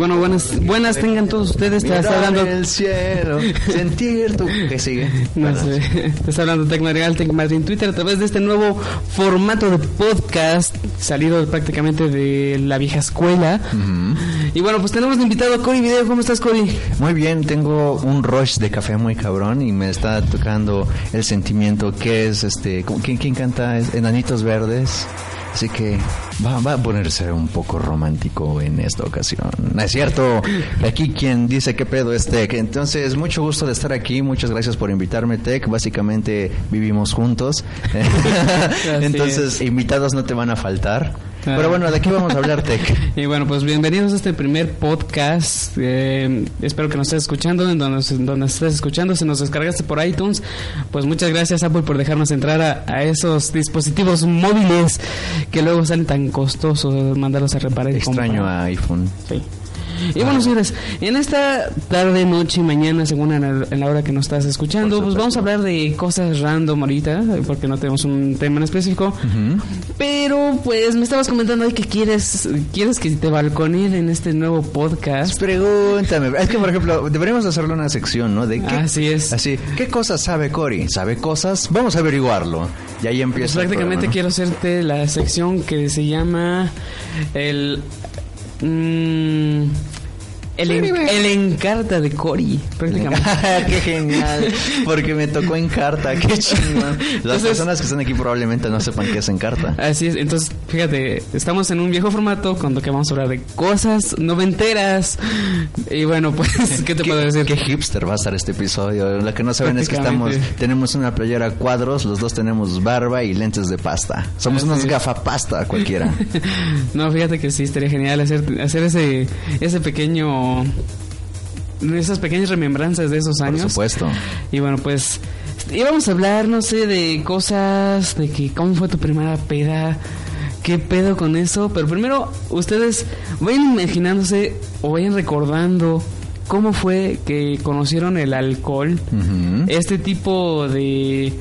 Bueno, buenas, buenas tengan todos ustedes. Te está hablando. el cielo, sentir tu. ¿Qué sigue? No sé. Te está hablando Tecnoreal, Tecmadrid en Twitter a través de este nuevo formato de podcast salido prácticamente de la vieja escuela. Y bueno, pues tenemos de invitado a Cory Video. ¿Cómo estás, Cory? Muy bien, tengo un rush de café muy cabrón y me está tocando el sentimiento que es este. ¿cómo- ¿Quién, quién canta? Enanitos Verdes. Así que va, va a ponerse un poco romántico en esta ocasión. Es cierto, aquí quien dice qué pedo es Tech. Entonces, mucho gusto de estar aquí. Muchas gracias por invitarme, Tech. Básicamente vivimos juntos. Entonces, invitados no te van a faltar. Ah. Pero bueno, ¿de qué vamos a hablar, Tech? Y bueno, pues bienvenidos a este primer podcast. Eh, espero que nos estés escuchando, en donde, donde estés escuchando, si nos descargaste por iTunes, pues muchas gracias Apple por dejarnos entrar a, a esos dispositivos móviles que luego salen tan costosos mandarlos a reparar. y Extraño a iPhone. Sí. Y bueno, señores, en esta tarde, noche y mañana, según en la, hora que nos estás escuchando, pues vamos a hablar de cosas random ahorita, porque no tenemos un tema en específico. Pero, pues, me estabas comentando ahí que quieres, quieres que te balconeen en este nuevo podcast. Pregúntame. Es que, por ejemplo, deberíamos hacerle una sección, ¿no? De qué, Así es. Así, ¿qué cosas sabe Cory? ¿Sabe cosas? Vamos a averiguarlo. Y ahí Pues empieza. el prácticamente quiero hacerte la sección que se llama el... mm, el, en- el encarta de Cory, prácticamente. qué genial. Porque me tocó en carta. Qué chingón. Las Entonces- personas que están aquí probablemente no sepan qué es en carta. Así es, entonces fíjate, estamos en un viejo formato cuando que vamos a hablar de cosas noventeras. Y bueno, pues, ¿qué te ¿Qué, puedo decir? qué hipster va a estar este episodio. Lo que no saben es que estamos, tenemos una playera a cuadros, los dos tenemos barba y lentes de pasta. Somos Así unos es. gafapasta cualquiera. No, fíjate que sí, estaría genial hacer, hacer ese, ese pequeño... Esas pequeñas remembranzas de esos Por años. supuesto. Y bueno, pues íbamos a hablar, no sé, de cosas, de que cómo fue tu primera peda, qué pedo con eso. Pero primero, ustedes vayan imaginándose o vayan recordando cómo fue que conocieron el alcohol. Este tipo de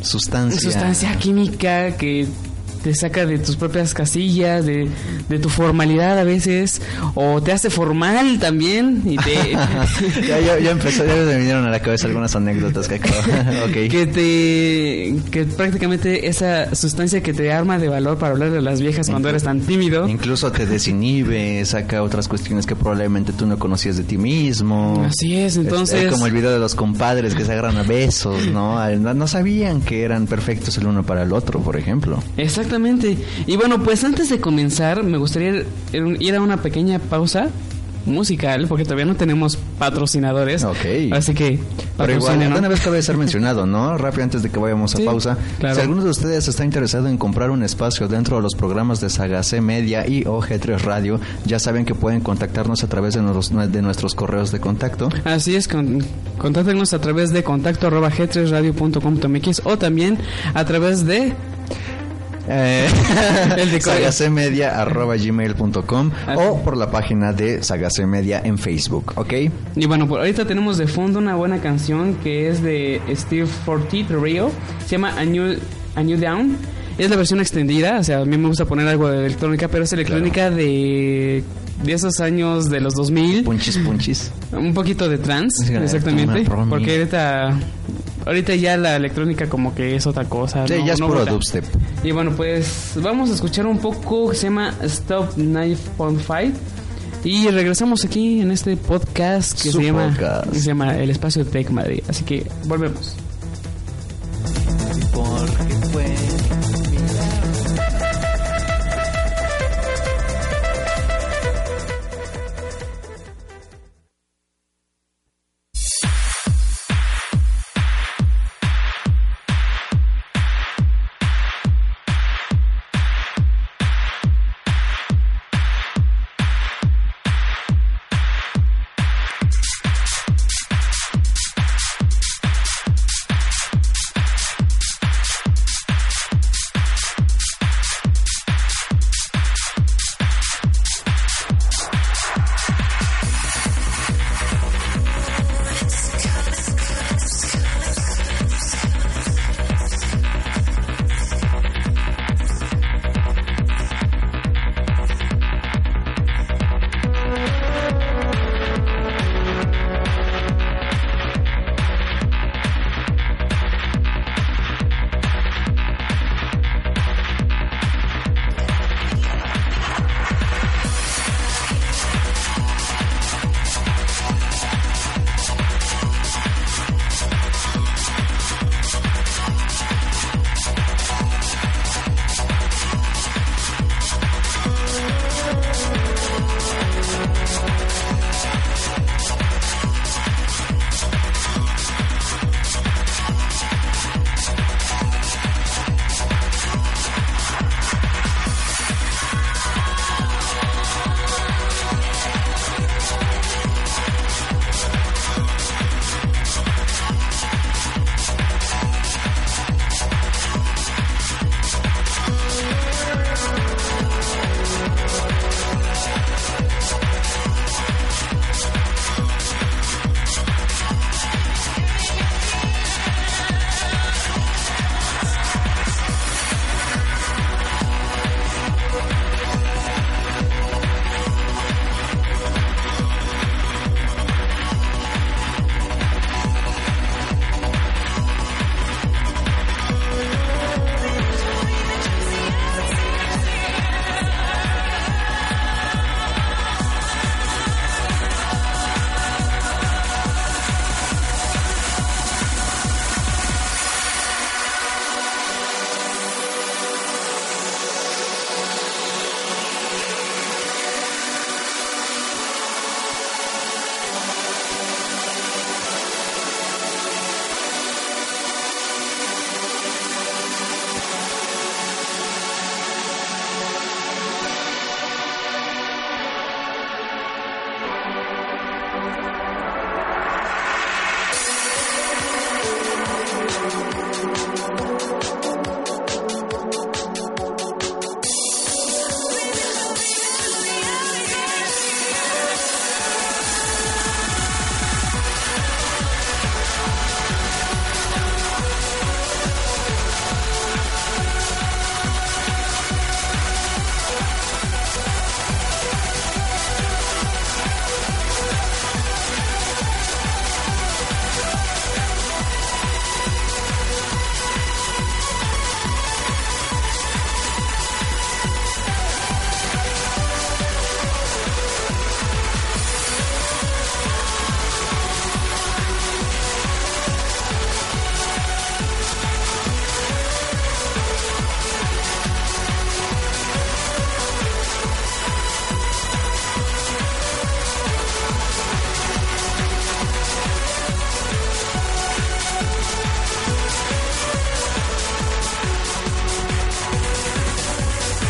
Sustancia. sustancia química que te saca de tus propias casillas, de, de tu formalidad a veces, o te hace formal también y te... ya, ya, ya empezó, ya me vinieron a la cabeza algunas anécdotas que acabo. ok. que te que prácticamente esa sustancia que te arma de valor para hablar de las viejas cuando eres tan tímido Incluso te desinhibe, saca otras cuestiones que probablemente tú no conocías de ti mismo. así es entonces Este, como el video de los compadres que se agarran a besos, ¿no? No no sabían que eran perfectos el uno para el otro, por ejemplo. exactamente y bueno pues antes de comenzar me gustaría ir ir a una pequeña pausa musical porque todavía no tenemos patrocinadores Ok. así que Pero igual, patrocínenos. una vez cabe ser mencionado, ¿no? Rápido antes de que vayamos a Sí, pausa. claro. Si alguno de ustedes está interesado en comprar un espacio dentro de los programas de Saga C Media y OG3 Radio, ya saben que pueden contactarnos a través de nuestros, de nuestros correos de contacto. Así es, con, contáctenos a través de contacto arroba g3radio.com.mx o también a través de Eh, El de Corea. sagacemedia.gmail.com Así. o por la página de Sagase Media en Facebook, ¿ok? Y bueno, por ahorita tenemos de fondo una buena canción que es de Steve Forti Rio. Se llama A New, A New Down. Es la versión extendida, o sea, a mí me gusta poner algo de electrónica, pero es electrónica de, de esos años de los 2000. Punchis, punchis. Un poquito de trance, Sí, exactamente. Porque ahorita, ahorita ya la electrónica como que es otra cosa. Sí, no- ya es no puro dubstep. Y bueno, pues vamos a escuchar un poco que se llama Stop Knife on Fight. Y regresamos aquí en este podcast que Su se llama, podcast. que se llama El Espacio Tech Madrid. Así que volvemos. Porque fue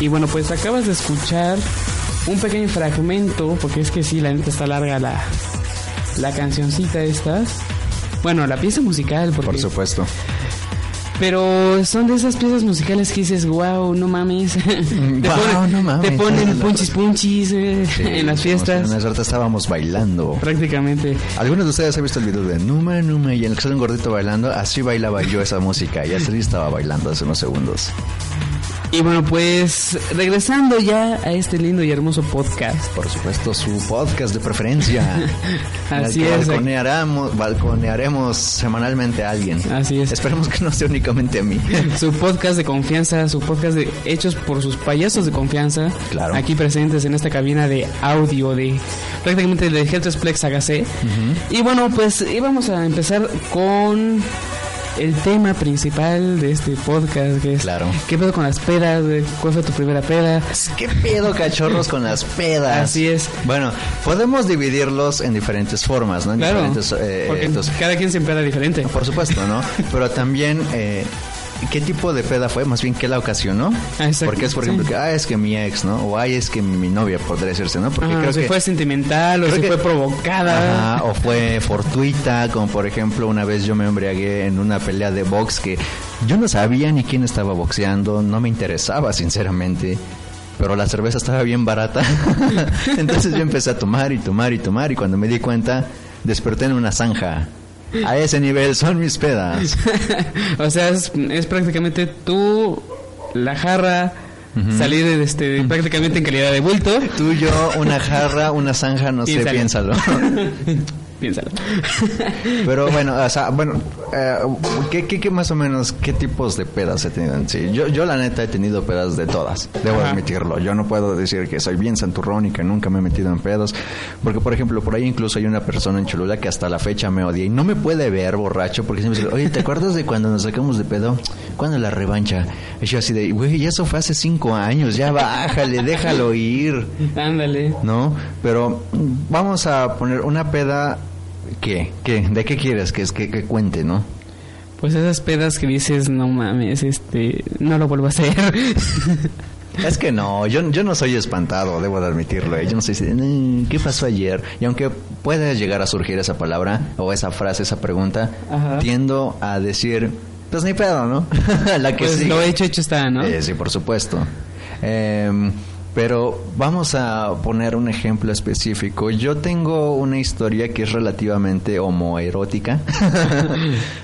bueno, pues acabas de escuchar un pequeño fragmento, porque es que sí, la neta está larga la, la cancioncita estas. Bueno, la pieza musical, porque, Por supuesto. pero son de esas piezas musicales que dices, wow, no mames. te, Guau, no mames. te ponen punchis punchis eh, Sí, en las fiestas. Hace rato estábamos bailando. Prácticamente. ¿Algunos de ustedes han visto el video de Numa Numa y en el que sale un gordito bailando? Así bailaba yo esa música. Ya sí estaba bailando hace unos segundos. Y bueno, pues regresando ya a este lindo y hermoso podcast. Por supuesto, su podcast de preferencia. Así es. Balconearemos, balconearemos semanalmente a alguien. Así es. Esperemos que no sea únicamente a mí. su podcast de confianza, su podcast de hechos por sus payasos de confianza. Claro. Aquí presentes en esta cabina de audio de prácticamente de Helters Plex Agase. Y bueno, pues íbamos a empezar con el tema principal de este podcast, que es claro. ¿qué pedo con las pedas? ¿Cuál fue tu primera peda? ¿Qué pedo, cachorros, con las pedas? Así es. Bueno, podemos dividirlos en diferentes formas, ¿no? En claro, diferentes, eh, porque cada quien se empeda diferente. Por supuesto, ¿no? Pero también... Eh, ¿Qué tipo de peda fue? Más bien, ¿qué la? Ah, Porque es, por ejemplo, sí. que, ah, es que mi ex, ¿no? O, ay, es que mi novia, podría decirse, ¿no? Porque creo si que... fue sentimental, o si que, fue provocada. Ajá, o fue fortuita, como por ejemplo, una vez yo me embriagué en una pelea de box que yo no sabía ni quién estaba boxeando, no me interesaba, sinceramente pero la cerveza estaba bien barata. Entonces yo empecé a tomar y tomar y tomar y cuando me di cuenta desperté en una zanja. A ese nivel son mis pedas. o sea, es, es, prácticamente tú, la jarra, uh -huh. salir este, prácticamente en calidad de bulto. Tú, yo, una jarra, una zanja, no sé, piénsalo. piénsalo. Pero bueno, o sea, bueno, eh, ¿qué, qué, qué, más o menos, qué tipos de pedas he tenido en sí? Yo, yo la neta he tenido pedas de todas, debo Ajá. admitirlo. Yo no puedo decir que soy bien santurrón y que nunca me he metido en pedos, porque por ejemplo, por ahí incluso hay una persona en Cholula que hasta la fecha me odia y no me puede ver borracho porque siempre dice, oye, ¿te acuerdas de cuando nos sacamos de pedo? ¿Cuándo la revancha? Y yo así de, güey, eso fue hace cinco años, ya bájale, déjalo ir. Ándale. ¿No? Pero vamos a poner una peda ¿Qué? ¿Qué? ¿De qué quieres que, que, que cuente, no? Pues esas pedas que dices, no mames, este, no lo vuelvo a hacer. Es que no, yo, yo no soy espantado, debo de admitirlo. ¿eh? Yo no soy ¿qué pasó ayer? Y aunque pueda llegar a surgir esa palabra o esa frase, esa pregunta, Ajá. tiendo a decir, pues ni pedo, ¿no? La que pues lo hecho, hecho está, ¿no? Eh, sí, por supuesto. Eh, pero vamos a poner un ejemplo específico. Yo tengo una historia que es relativamente homoerótica.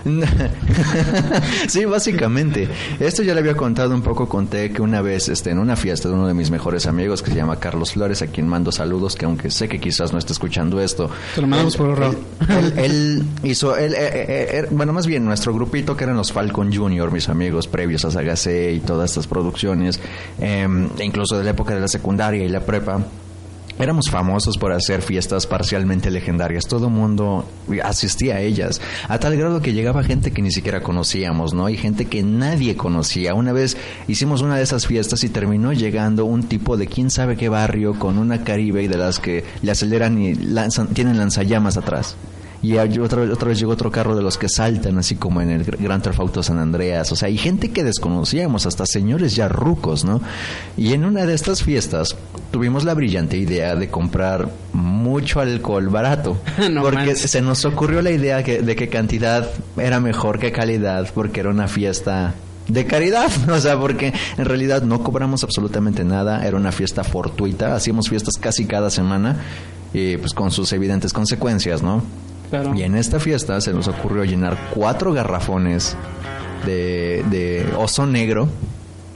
sí, básicamente. Esto ya le había contado un poco, conté que una vez este, en una fiesta de uno de mis mejores amigos que se llama Carlos Flores, a quien mando saludos, que aunque sé que quizás no esté escuchando esto. Te lo mandamos por horror. Él, él, hizo, él, eh, eh, bueno, más bien nuestro grupito que eran los Falcon Junior, mis amigos previos a Sagacé y todas estas producciones, eh, incluso de la época de la secundaria y la prepa, éramos famosos por hacer fiestas parcialmente legendarias. Todo mundo asistía a ellas, a tal grado que llegaba gente que ni siquiera conocíamos, ¿no? Y gente que nadie conocía. Una vez hicimos una de esas fiestas y terminó llegando un tipo de quién sabe qué barrio con una Caribe y de las que le aceleran y lanzan, tienen lanzallamas atrás. Y otra, otra vez llegó otro carro de los que saltan, así como en el Gran Theft Auto San Andreas. O sea, hay gente que desconocíamos, hasta señores ya rucos, ¿no? Y en una de estas fiestas tuvimos la brillante idea de comprar mucho alcohol barato. no porque manches. se nos ocurrió la idea que, de que cantidad era mejor que calidad, porque era una fiesta de caridad, o sea, porque en realidad no cobramos absolutamente nada, era una fiesta fortuita, hacíamos fiestas casi cada semana, y pues con sus evidentes consecuencias, ¿no? Y en esta fiesta se nos ocurrió llenar cuatro garrafones de, de oso negro.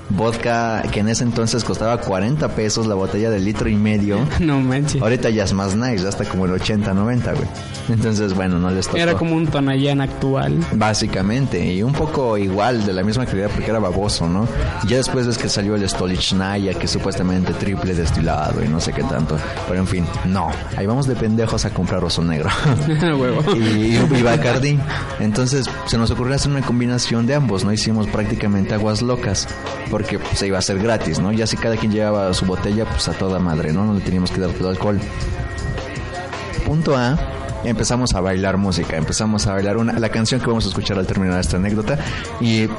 Vodka que en ese entonces costaba 40 pesos la botella de litro y medio. No manches. Ahorita ya es más nice, ya está como el 80, 90, güey. Entonces, bueno, no les tocó. Era como un Tonayán actual. Básicamente, y un poco igual, de la misma calidad porque era baboso, ¿no? Ya después es que salió el Stolichnaya, que es supuestamente triple destilado y no sé qué tanto. Pero en fin, no. Ahí vamos de pendejos a comprar oso negro. Y, y Bacardi. Entonces, se nos ocurrió hacer una combinación de ambos, ¿no? Hicimos prácticamente aguas locas porque pues, se iba a hacer gratis, ¿no? Ya si cada quien llevaba su botella, pues a toda madre, ¿no? No le teníamos que dar todo alcohol. Punto A, empezamos a bailar música, empezamos a bailar una, la canción que vamos a escuchar al terminar esta anécdota y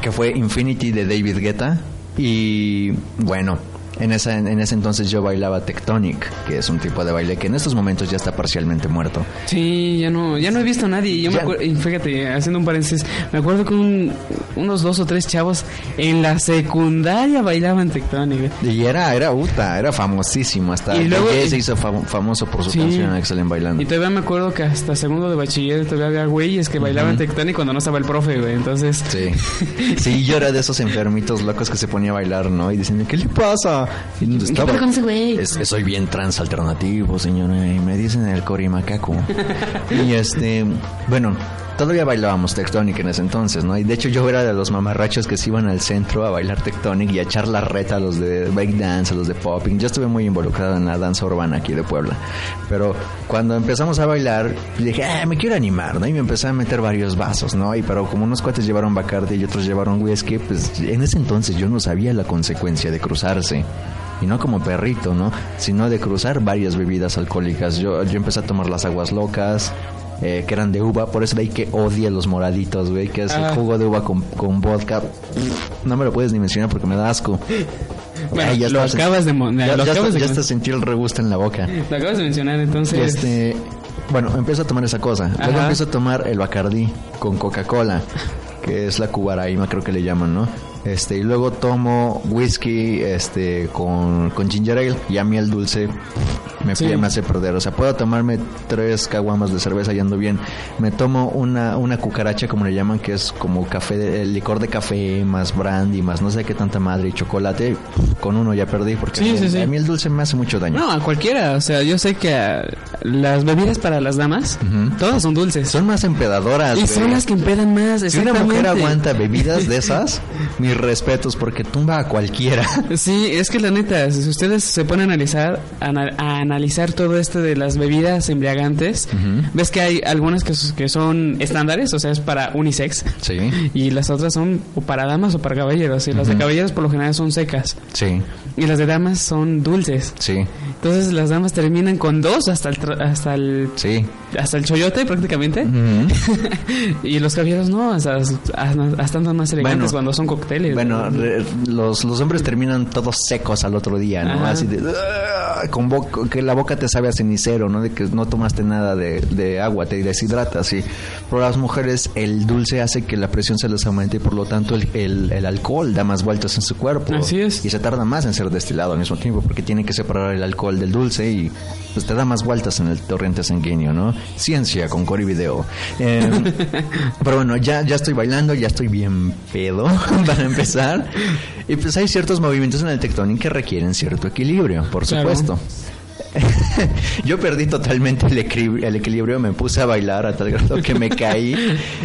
que fue Infinity de David Guetta y bueno, En, esa, en ese entonces yo bailaba Tectonic, que es un tipo de baile que en estos momentos ya está parcialmente muerto. Sí, ya no, ya no he visto a nadie. Yo me acuerdo, y fíjate, haciendo un paréntesis, me acuerdo que un- unos dos o tres chavos en la secundaria bailaban Tectonic. Y era, era Uta, era famosísimo. Hasta Y luego- Jay se hizo fam- famoso por su Sí. canción Excellent Bailando. Y todavía me acuerdo que hasta segundo de bachiller todavía había güeyes que bailaban Tectonic cuando no estaba el profe, güey. Entonces, Sí. Sí, yo era de esos enfermitos locos que se ponía a bailar, ¿no? Y diciendo, ¿qué le pasa? ¿Qué estaba- pedo con ese güey? Es- soy bien trans alternativo, señora, y me dicen el corimacaco. y este, bueno, todavía bailábamos Tectonic en ese entonces, ¿no? Y de hecho yo era de los mamarrachos que se iban al centro a bailar Tectonic y a echar la reta a los de breakdance, a los de popping. Yo estuve muy involucrado en la danza urbana aquí de Puebla. Pero cuando empezamos a bailar, dije, ah, me quiero animar, ¿no? Y me empecé a meter varios vasos, ¿no? Y pero como unos cuates llevaron Bacardi y otros llevaron whisky, pues en ese entonces yo no sabía la consecuencia de cruzarse y no como perrito, ¿no? Sino de cruzar varias bebidas alcohólicas. Yo, yo empecé a tomar las aguas locas, eh, que eran de uva, por eso de ahí que odia los moraditos, güey, que es Ah. el jugo de uva con, con vodka. No me lo puedes ni mencionar porque me da asco. Bueno, Ay, lo estaba- acabas de ya, lo ya acabas de ya hasta sentí el regusto en la boca. lo acabas de mencionar, entonces. Este, bueno, empiezo a tomar esa cosa. Luego Ajá. empiezo a tomar el Bacardí con Coca-Cola, que es la cubaraima, creo que le llaman, ¿no? Este, y luego tomo whisky este con, con ginger ale y a mí el dulce me, Sí. me hace perder. O sea, puedo tomarme tres caguamas de cerveza y ando bien. Me tomo una, una cucaracha, como le llaman, que es como café, de- el licor de café, más brandy, más no sé qué tanta madre y chocolate. Con uno ya perdí porque Sí, sí, a mí el dulce me hace mucho daño. No, a cualquiera. O sea, yo sé que las bebidas para las damas, Ujú. todas son dulces. Son más empedadoras. y son las que empedan más, Si una mujer aguanta bebidas de esas, mis respetos, porque tumba a cualquiera. Sí, es que la neta, si ustedes se ponen a analizar, ana- a analizar todo esto de las bebidas embriagantes, ves que hay algunas que, son estándares, o sea, es para unisex, Sí, y las otras son o para damas o para caballeros, y las de caballeros por lo general son secas, sí, y las de damas son dulces. sí, Entonces las damas terminan con dos hasta el hasta el sí. hasta el choyote prácticamente. Y los caballeros no, hasta, hasta, hasta andan más elegantes Bueno, cuando son cócteles. Bueno, los, los hombres terminan todos secos al otro día, ¿no? Ajá. Así de... Con boca, que la boca te sabe a cenicero, ¿no? De que no tomaste nada de, de agua, te deshidratas, sí. Pero las mujeres, el dulce hace que la presión se les aumente y por lo tanto el, el, el alcohol da más vueltas en su cuerpo. Así es. Y se tarda más en ser destilado al mismo tiempo porque tiene que separar el alcohol del dulce y pues te da más vueltas en el torrente sanguíneo, ¿no? Ciencia con Cori Video. Eh, pero bueno, ya, ya estoy bailando, ya estoy bien pedo para empezar. Y pues hay ciertos movimientos en el tectónico que requieren cierto equilibrio, por Claro. Yo perdí totalmente el, equilibrio, el equilibrio, me puse a bailar a tal grado que me caí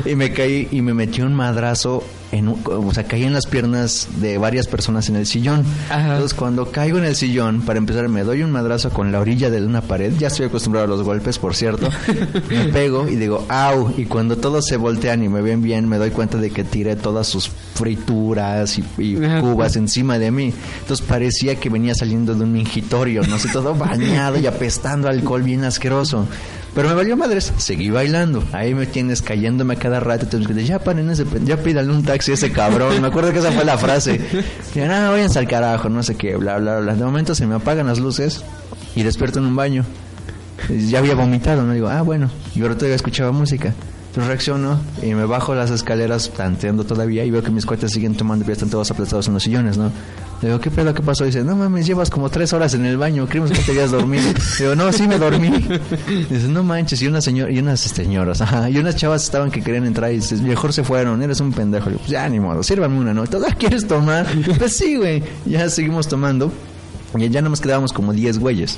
y me caí y me metí un madrazo en un- o sea, caí en las piernas de varias personas en el sillón. Ajá. Entonces, cuando caigo en el sillón, para empezar, me doy un madrazo con la orilla de una pared. Ya estoy acostumbrado a los golpes, por cierto. me pego y digo, au. Y cuando todos se voltean y me ven bien, me doy cuenta de que tiré todas sus frituras y, cubas encima de mí. Entonces parecía que venía saliendo de un mingitorio, no sé, todo bañado y apestando alcohol bien asqueroso. Pero me valió madres, seguí bailando. Ahí me tienes cayéndome a cada rato. Entonces, ya paren ese, ya pídale un taxi a ese cabrón. Me acuerdo que esa fue la frase. Ya no, váyanse al carajo, no sé qué, bla, bla, bla. De momento se me apagan las luces y despierto en un baño. Ya había vomitado, ¿no? Digo, ah, bueno. Y ahora todavía escuchaba música. Reacciono y me bajo las escaleras tanteando todavía y veo que mis cuates siguen tomando y están todos aplastados en los sillones, ¿no? Le digo, ¿qué pedo? ¿Qué pasó? Dice, no mames, llevas como tres horas en el baño, creímos que te habías dormido. Digo, no, sí me dormí. Dice, no manches, y una señora, y unas señoras, ajá, y unas chavas estaban que querían entrar y dices, mejor se fueron, eres un pendejo. Le digo, pues ya ni modo, sírvame una, ¿no? ¿Todavía quieres tomar? Pues sí, güey. Ya seguimos tomando. Y ya nos quedábamos como 10 güeyes.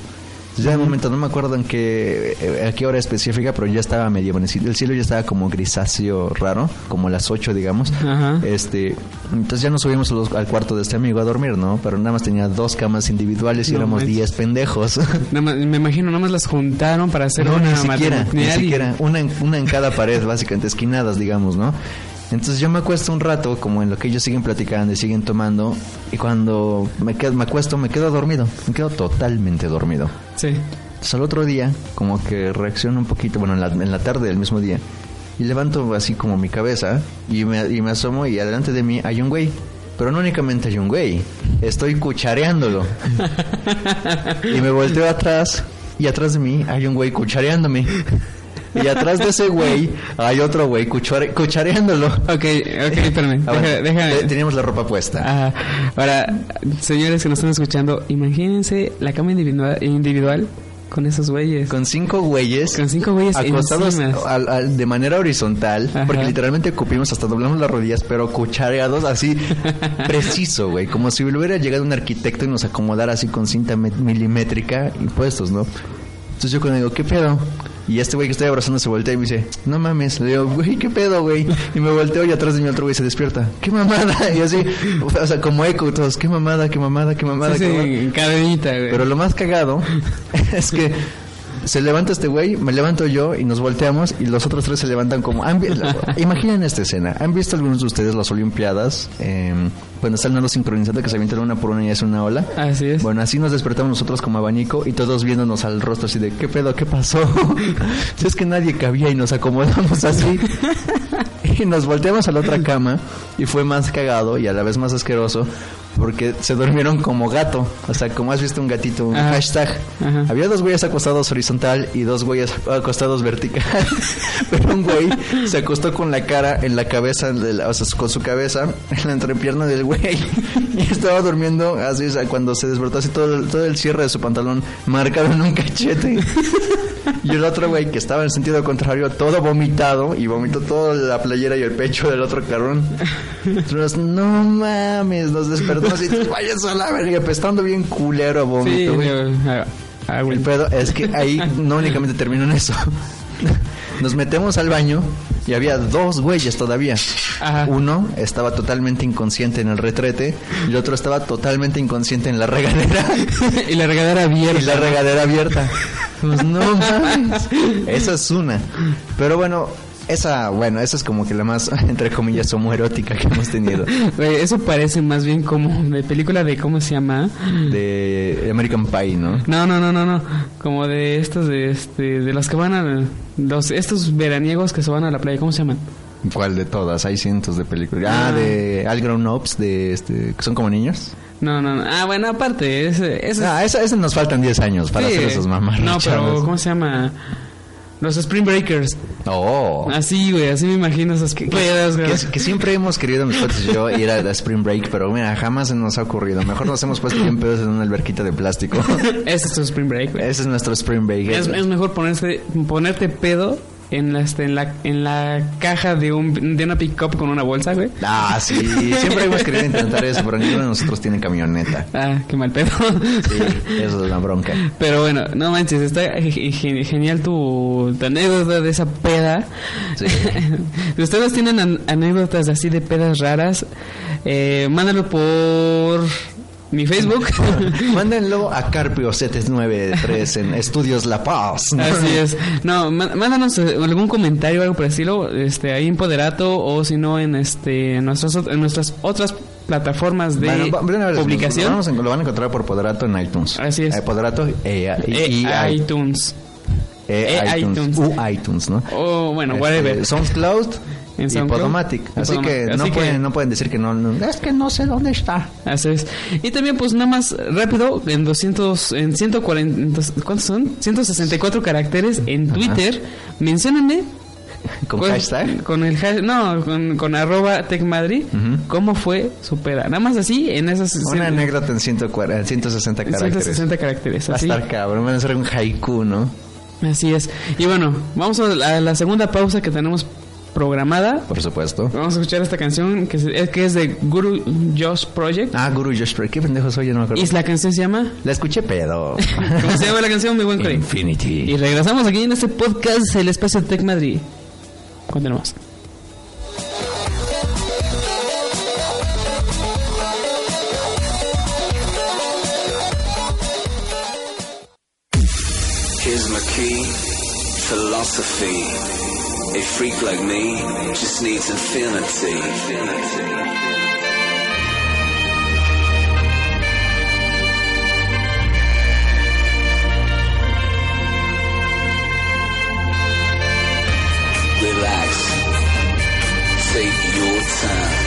Ya de momento no me acuerdo en qué, eh, a qué hora específica, pero ya estaba medio amanecido. El cielo ya estaba como grisáceo raro, como las 8, digamos. Ajá. Este, entonces ya nos subimos los- al cuarto de este amigo a dormir, ¿no? Pero nada más tenía dos camas individuales y No éramos manches. 10 pendejos. Nada más- me imagino, nada más las juntaron para hacer no, una ni siquiera, ni siquiera. Una en, una en cada pared, básicamente, esquinadas, digamos, ¿no? Entonces yo me acuesto un rato, como en lo que ellos siguen platicando y siguen tomando, y cuando me, quedo, me acuesto, me quedo dormido, me quedo totalmente dormido. Sí. Entonces al otro día, como que reacciono un poquito, bueno, en la, en la tarde del mismo día, y levanto así como mi cabeza, y me, y me asomo, y adelante de mí hay un güey. pero no únicamente hay un güey, estoy cuchareándolo. y me volteo atrás y atrás de mí hay un güey cuchareándome. Y atrás de ese güey hay otro güey cuchare- cuchareándolo. Ok, ok, espérame. Ah, deja- déjame- te- Teníamos la ropa puesta. Ajá. Ahora, señores que nos están escuchando, imagínense la cama individual, individual con esos güeyes. Con cinco güeyes. Con cinco güeyes acostados encima. al- al- de manera horizontal. Ajá. Porque literalmente cupimos hasta doblamos las rodillas, pero cuchareados así preciso, güey. Como si hubiera llegado un arquitecto y nos acomodara así con cinta milimétrica y puestos, ¿no? Entonces yo cuando digo, ¿qué pedo? Y este güey que estoy abrazando se voltea y me dice, no mames. Le digo, güey, ¿qué pedo, güey? Y me volteo y atrás de mí otro güey se despierta. ¿Qué mamada? Y así, o sea, como eco todos, ¿qué mamada, qué mamada, qué mamada? Sí, qué sí, mamada?" en cadenita, güey. Pero lo más cagado es que se levanta este güey, me levanto yo y nos volteamos y los otros tres se levantan como... ¿han Imaginen esta escena. ¿Han visto algunos de ustedes las Olimpiadas? Eh, cuando está el nado sincronizado que se avientan una por una y hace una ola. Así es. Bueno, así nos despertamos nosotros como abanico y todos viéndonos al rostro así de ¿qué pedo? ¿Qué pasó? si es que nadie cabía y nos acomodamos así. y nos volteamos a la otra cama y fue más cagado y a la vez más asqueroso porque se durmieron como gato. O sea, como has visto un gatito, un Ajá. hashtag. Ajá. Había dos güeyes acostados horizontal y dos güeyes acostados vertical. Pero un güey se acostó con la cara en la cabeza, de la- o sea, con su cabeza en la entrepierna del güey. Y estaba durmiendo así, o sea, cuando se despertó así todo el, todo el cierre de su pantalón marcado en un cachete. Y el otro güey que estaba en sentido contrario, todo vomitado y vomitó toda la playera y el pecho del otro carón. Entonces, no mames, nos despertamos y vayas a la verga, apestando bien culero a vómito, Sí. Ah, ah, güey. El pedo es que ahí no únicamente terminó en eso. Nos metemos al baño y había dos güeyes todavía. Ajá. Uno estaba totalmente inconsciente en el retrete y el otro estaba totalmente inconsciente en la regadera. y la regadera abierta. y la regadera abierta. Pues no mames. Esa es una. Pero bueno, esa, bueno, esa es como que la más, entre comillas, homoerótica que hemos tenido. Eso parece más bien como de película de cómo se llama. De American Pie, ¿no? No, no, no, no, no. Como de estos de este de los que van a los estos veraniegos que se van a la playa, ¿cómo se llaman? ¿Cuál de todas? Hay cientos de películas. Ah, Ah. de All Grown Ups, de este, que son como niños. No, no, no. Ah, bueno, aparte, ese ese Ah, esa, esa nos faltan 10 años para sí. hacer esos mamás. No, pero ¿cómo se llama? Los Spring Breakers. Oh. Así, güey, así me imagino esas pedas, güey. Que, que siempre hemos querido, mis cuates y yo, ir a la Spring Break, pero mira, jamás se nos ha ocurrido. Mejor nos hemos puesto bien pedos en una alberquita de plástico. Ese es tu Spring Break, güey. Ese es nuestro Spring Break. Es, es mejor ponerse, ponerte pedo en la, este, en la, en la caja de, un, de una pick-up con una bolsa, güey. Ah, sí. Siempre hemos querido intentar eso, pero ninguno de nosotros tiene camioneta. Ah, qué mal pedo. Sí, eso es la bronca. Pero bueno, no manches, está ge- ge- genial tu, tu anécdota de esa peda. Sí. si ustedes tienen an- anécdotas así de pedas raras, eh, mándalo por mi Facebook. Mándenlo a Carpio793 en Estudios La Paz. ¿no? Así es. No, má- mándanos eh, algún comentario o algo por el estilo, este, ahí en Poderato o si no en este, en nuestras, en nuestras otras plataformas de Bueno, publicación. vamos lo van a encontrar por Poderato en iTunes. Así es. Eh, Poderato e, y, Eh, y- iTunes. e- e- iTunes. iTunes. U iTunes, ¿no? O bueno, Este, whatever. SoundCloud En y. Podomatic. Así Podomatic. que no Así que- pueden, no pueden decir que no, no, Es que no sé dónde está. Así es. Y también, pues nada más rápido, en 200, en 140, ¿cuántos son? 164 caracteres en Twitter. Menciónenme. Con hashtag. Con el hashtag, no, con, con arroba TechMadrid, Ujú. cómo fue su peda. Nada más así, en esas Una anécdota en 140, en 160 caracteres. 160 caracteres. Va a Así, estar cabrón. Van a ser un haiku, ¿no? así es. Y bueno, vamos a la, a la segunda pausa que tenemos programada. Por supuesto. Vamos a escuchar esta canción que, se- es, que es de Guru Josh Project. Ah, Guru Josh, pero qué pendejo soy, yo no me acuerdo. Y la canción se llama... La escuché pedo. ¿Cómo se llama la canción, mi buen Corey? Infinity. Y regresamos aquí en este podcast, el espacio de Tech Madrid. Continuamos. Here's my key, philosophy. A freak like me just needs infinity. Relax. Take your time.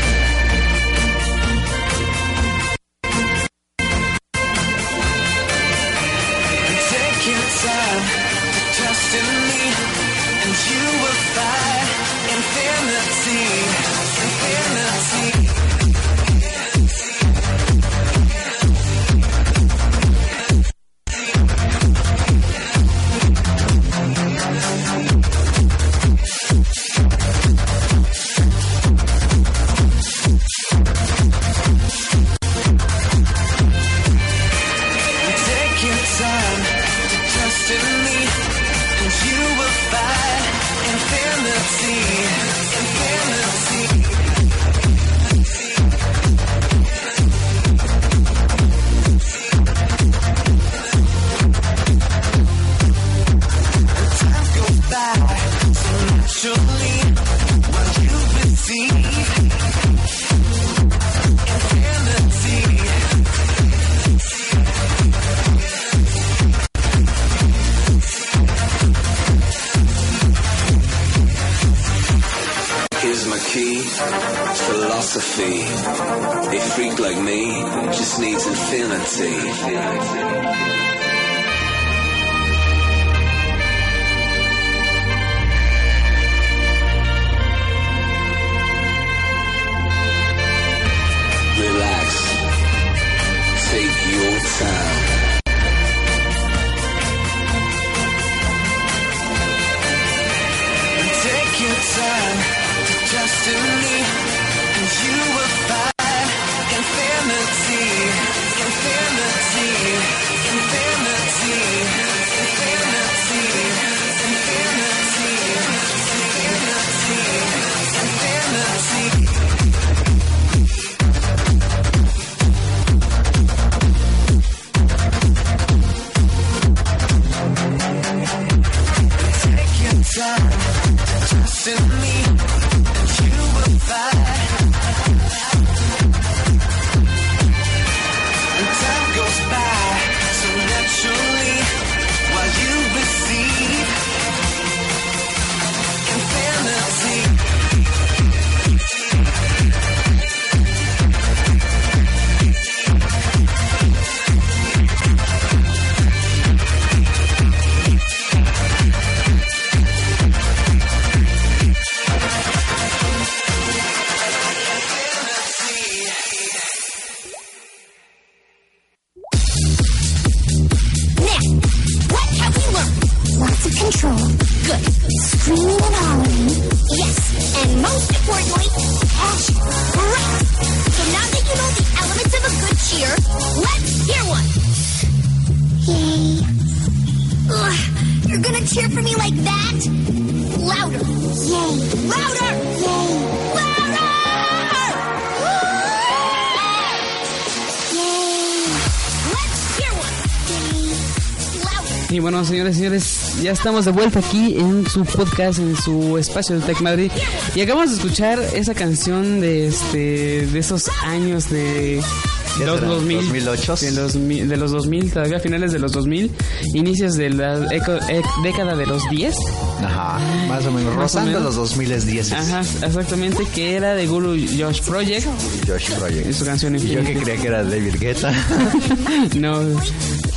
Ya estamos de vuelta aquí en su podcast, en su espacio de Tech Madrid. Y acabamos de escuchar esa canción de este de esos años de ¿Qué los será? 2000, 2008. de los, de los 2000, todavía finales de los 2000, inicios de la eco- ec- década de los 10. Ajá, más o menos, Más o rozando menos. los 2010. Ajá, exactamente, que era de Guru Josh Project. Josh Project. Y su canción Y yo que Infinity. creía que era David Guetta. no,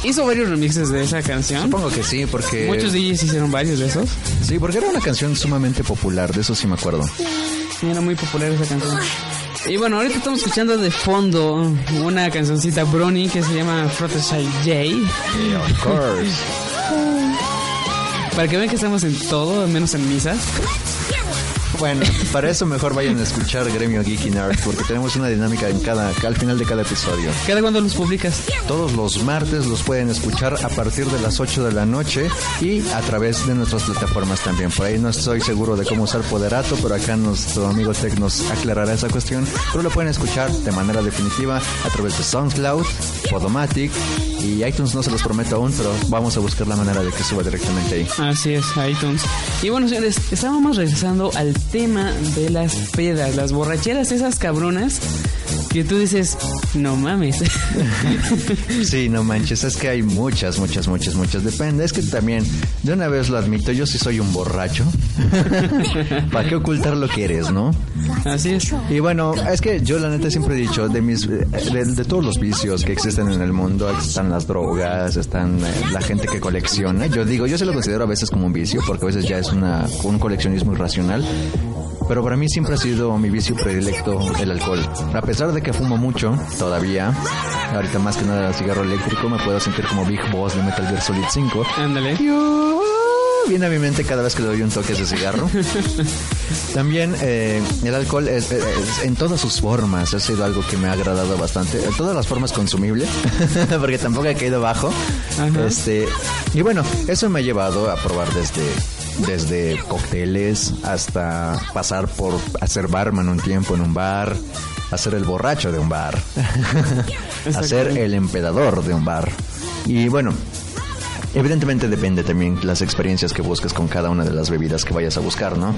hizo varios remixes de esa canción. Supongo que sí, porque... Muchos DJs hicieron varios de esos. Sí, porque era una canción sumamente popular, de eso sí me acuerdo. Sí, era muy popular esa canción. Y bueno, ahorita estamos escuchando de fondo una cancioncita Brony que se llama Fluttershy J. of course. Para que vean que estamos en todo, menos en misas. Bueno, para eso mejor vayan a escuchar Gremio Geeky Nerd, porque tenemos una dinámica en cada, al final de cada episodio. ¿Cada cuándo los publicas? Todos los martes los pueden escuchar a partir de las 8 de la noche y a través de nuestras plataformas también. Por ahí no estoy seguro de cómo usar Poderato, pero acá nuestro amigo Tech nos aclarará esa cuestión. Pero lo pueden escuchar de manera definitiva a través de SoundCloud, Podomatic y iTunes no se los prometo aún, pero vamos a buscar la manera de que suba directamente ahí. Así es, iTunes. Y bueno, señores, estábamos regresando al tema de las pedas, las borracheras, esas cabronas que tú dices, no mames. Sí, no manches, es que hay muchas, muchas, muchas, muchas. Depende, es que también, de una vez lo admito, yo sí soy un borracho. ¿Para qué ocultar lo que eres, no? Así es. Y bueno, es que yo la neta siempre he dicho, de mis, de, de todos los vicios que existen en el mundo, están están las drogas, están eh, la gente que colecciona. Yo digo, yo se lo considero a veces como un vicio, porque a veces ya es una, un coleccionismo irracional. Pero para mí siempre ha sido mi vicio predilecto el alcohol. A pesar de que fumo mucho, todavía, ahorita más que nada cigarro eléctrico, me puedo sentir como Big Boss de Metal Gear Solid 5. Ándale. Viene a mi mente cada vez que le doy un toque a ese cigarro. También eh, el alcohol es, es- es- en todas sus formas ha sido algo que me ha agradado bastante. En todas las formas consumible, porque tampoco ha caído bajo. Ajá. Este y bueno, eso me ha llevado a probar desde desde cócteles hasta pasar por hacer barman un tiempo en un bar, hacer el borracho de un bar, hacer el empedador de un bar. Y bueno, Evidentemente depende también las experiencias que busques con cada una de las bebidas que vayas a buscar, ¿no?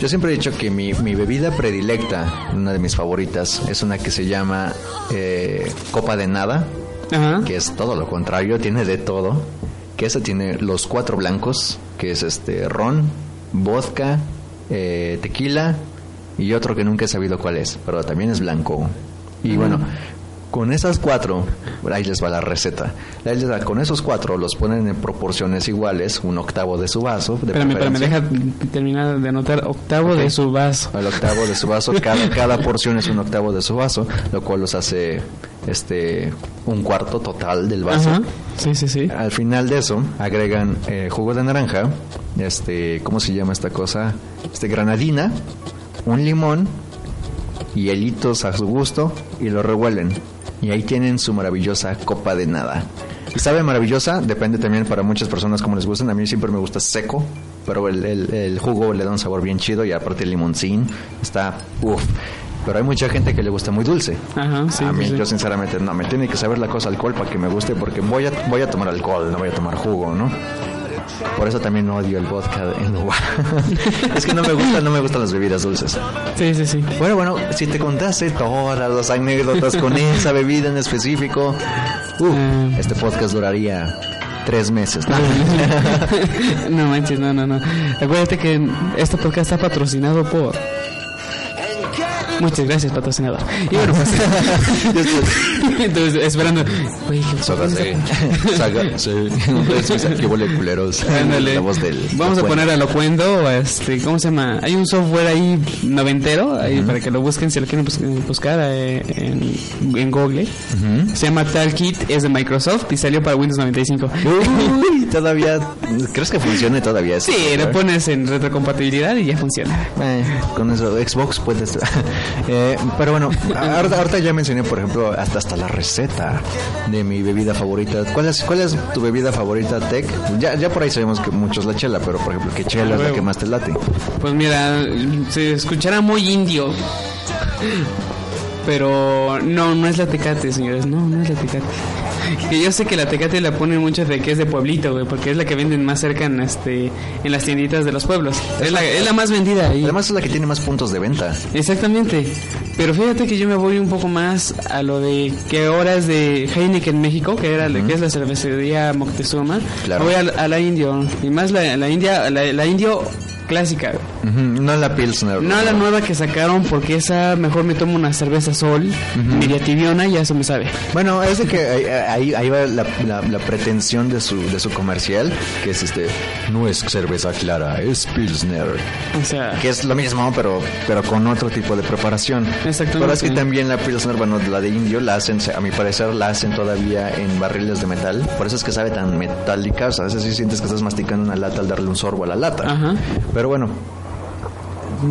Yo siempre he dicho que mi, mi bebida predilecta, una de mis favoritas, es una que se llama eh, Copa de Nada, Ajá. que es todo lo contrario, tiene de todo. Que esa tiene los cuatro blancos, que es este ron, vodka, eh, tequila y otro que nunca he sabido cuál es, pero también es blanco. Y bueno, con esas cuatro, ahí les va la receta. Ahí les va, con esos cuatro los ponen en proporciones iguales, un octavo de su vaso. De Espérame, deja terminar de anotar octavo de su vaso. El octavo de su vaso, cada, cada porción es un octavo de su vaso, lo cual los hace este un cuarto total del vaso. Ajá. Sí, sí, sí. Al final de eso agregan eh, jugo de naranja, este, ¿cómo se llama esta cosa? Este granadina, un limón y hielitos a su gusto y lo revuelven. Y ahí tienen su maravillosa copa de nada. Sabe maravillosa, depende también para muchas personas como les gustan. A mí siempre me gusta seco, pero el, el- el jugo le da un sabor bien chido y aparte el limoncín está uff. Pero hay mucha gente que le gusta muy dulce. Ajá, sí, a mí, sí. yo sinceramente, no, me tiene que saber la cosa alcohol para que me guste, porque voy a, voy a tomar alcohol, no voy a tomar jugo, ¿no? Por eso también odio el vodka en uva. es que no me gusta, no me gustan las bebidas dulces. Sí, sí, sí. Bueno, bueno, si te contaste todas las anécdotas con esa bebida en específico, uh, Ah. este podcast duraría tres meses. ¿no? no manches, no, no, no. Acuérdate que este podcast está patrocinado por. Muchas gracias, patrocinador. Y bueno, pues. Entonces, esperando. Güey, ¿qué- Saga, sí. Saga, sí. Entonces, qué huele culeros. Ándale. La voz del. Vamos a poner a Locuendo, este, ¿cómo se llama? Hay un software ahí noventero, ahí para que lo busquen si lo quieren bus- buscar eh, en, en Google. Se llama Talkit, es de Microsoft y salió para Windows 95. Uy, todavía. ¿Crees que funcione todavía? Sí, lo software? pones en retrocompatibilidad y ya funciona. Eh, con eso, Xbox puedes. Eh, pero bueno, ahorita, ahorita ya mencioné, por ejemplo, hasta, hasta la receta de mi bebida favorita. ¿Cuál es, cuál es tu bebida favorita, Tech? Ya, ya por ahí sabemos que mucho es la chela, pero por ejemplo, ¿qué chela es la que más te late? Pues mira, se escuchará muy indio. Pero no, no es la tecate, señores. No, no es la tecate. Que yo sé que la tecate la ponen mucho de que es de pueblito, güey, porque es la que venden más cerca en este en las tienditas de los pueblos. Es la, es la más vendida ahí. Además es la que tiene más puntos de venta. Exactamente. Pero fíjate que yo me voy un poco más a lo de que ahora es de Heineken México, que era la que es la cervecería Moctezuma. Claro. Voy a, la- a la indio y más la, la india, la, la indio clásica. No la Pilsner. No la nueva que sacaron porque esa mejor me tomo una cerveza sol, media tibiona y ya se me sabe. Bueno, es de que ahí, ahí, ahí va la, la- la pretensión de su, de su comercial, que es este, no es cerveza clara, es Pilsner. O sea, Que es lo mismo, pero, pero con otro tipo de preparación. Exactamente. Pero es que también la Pilsner, bueno, la de indio, la hacen, a mi parecer, la hacen todavía en barriles de metal. Por eso es que sabe tan metálica. O sea, a veces sí sientes que estás masticando una lata al darle un sorbo a la lata. Ajá. Pero bueno.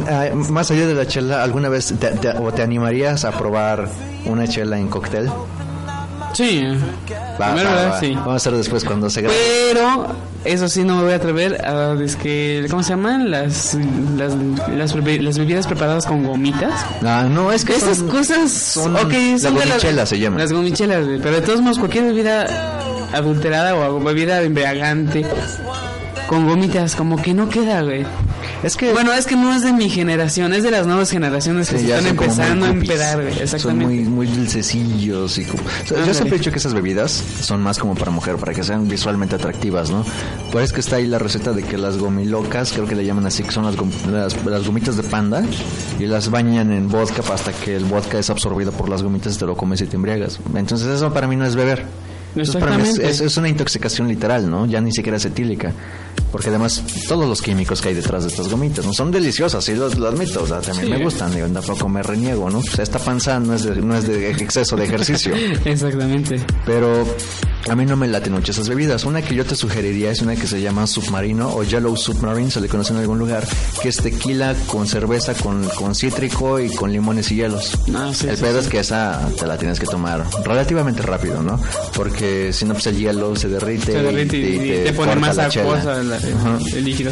ah, más allá de la chela, ¿alguna vez te, te- o te animarías a probar una chela en cóctel? sí. Va, Primero, va, ¿verdad? va. sí. Vamos a hacer después cuando se grabe. Pero eso sí no me voy a atrever a es que ¿cómo se llaman? Las las, las, bebidas preparadas con gomitas. Ah, no, es que Esas son- cosas son- ok, la son de las- gomichela se llama. Las gomichelas, pero de todos modos cualquier bebida adulterada o bebida embriagante con gomitas como que no queda, güey. Es que Bueno, es que no es de mi generación, es de las nuevas generaciones que Sí, se están son empezando a empedar, güey. Son Exactamente. muy, muy dulcecillos y como... o sea, yo siempre he dicho que esas bebidas son más como para mujer, para que sean visualmente atractivas, ¿no? Por eso es que está ahí la receta de que las gomilocas, creo que le llaman así, que son las, gom- las, las gomitas de panda, y las bañan en vodka hasta que el vodka es absorbido por las gomitas y te lo comes y te embriagas. Entonces eso para mí no es beber. Entonces, para mí es, Exactamente. es- es una intoxicación literal, ¿no? Ya ni siquiera es etílica. Porque además, todos los químicos que hay detrás de estas gomitas, ¿no? Son deliciosas, sí, lo, lo admito. O sea, también Sí. me gustan, digo, tampoco me reniego, ¿no? O sea, esta panza no es de, no es de exceso de ejercicio. Exactamente. Pero a mí no me laten mucho esas bebidas. Una que yo te sugeriría es una que se llama Submarino o Yellow Submarine, se le conoce en algún lugar, que es tequila con cerveza, con, con cítrico y con limones y hielos. Ah, sí, el sí, pedo sí. es que esa te la tienes que tomar relativamente rápido, ¿no? Porque si no, pues el hielo se derrite, se derrite y, y te, pone más acuosa la- El líquido.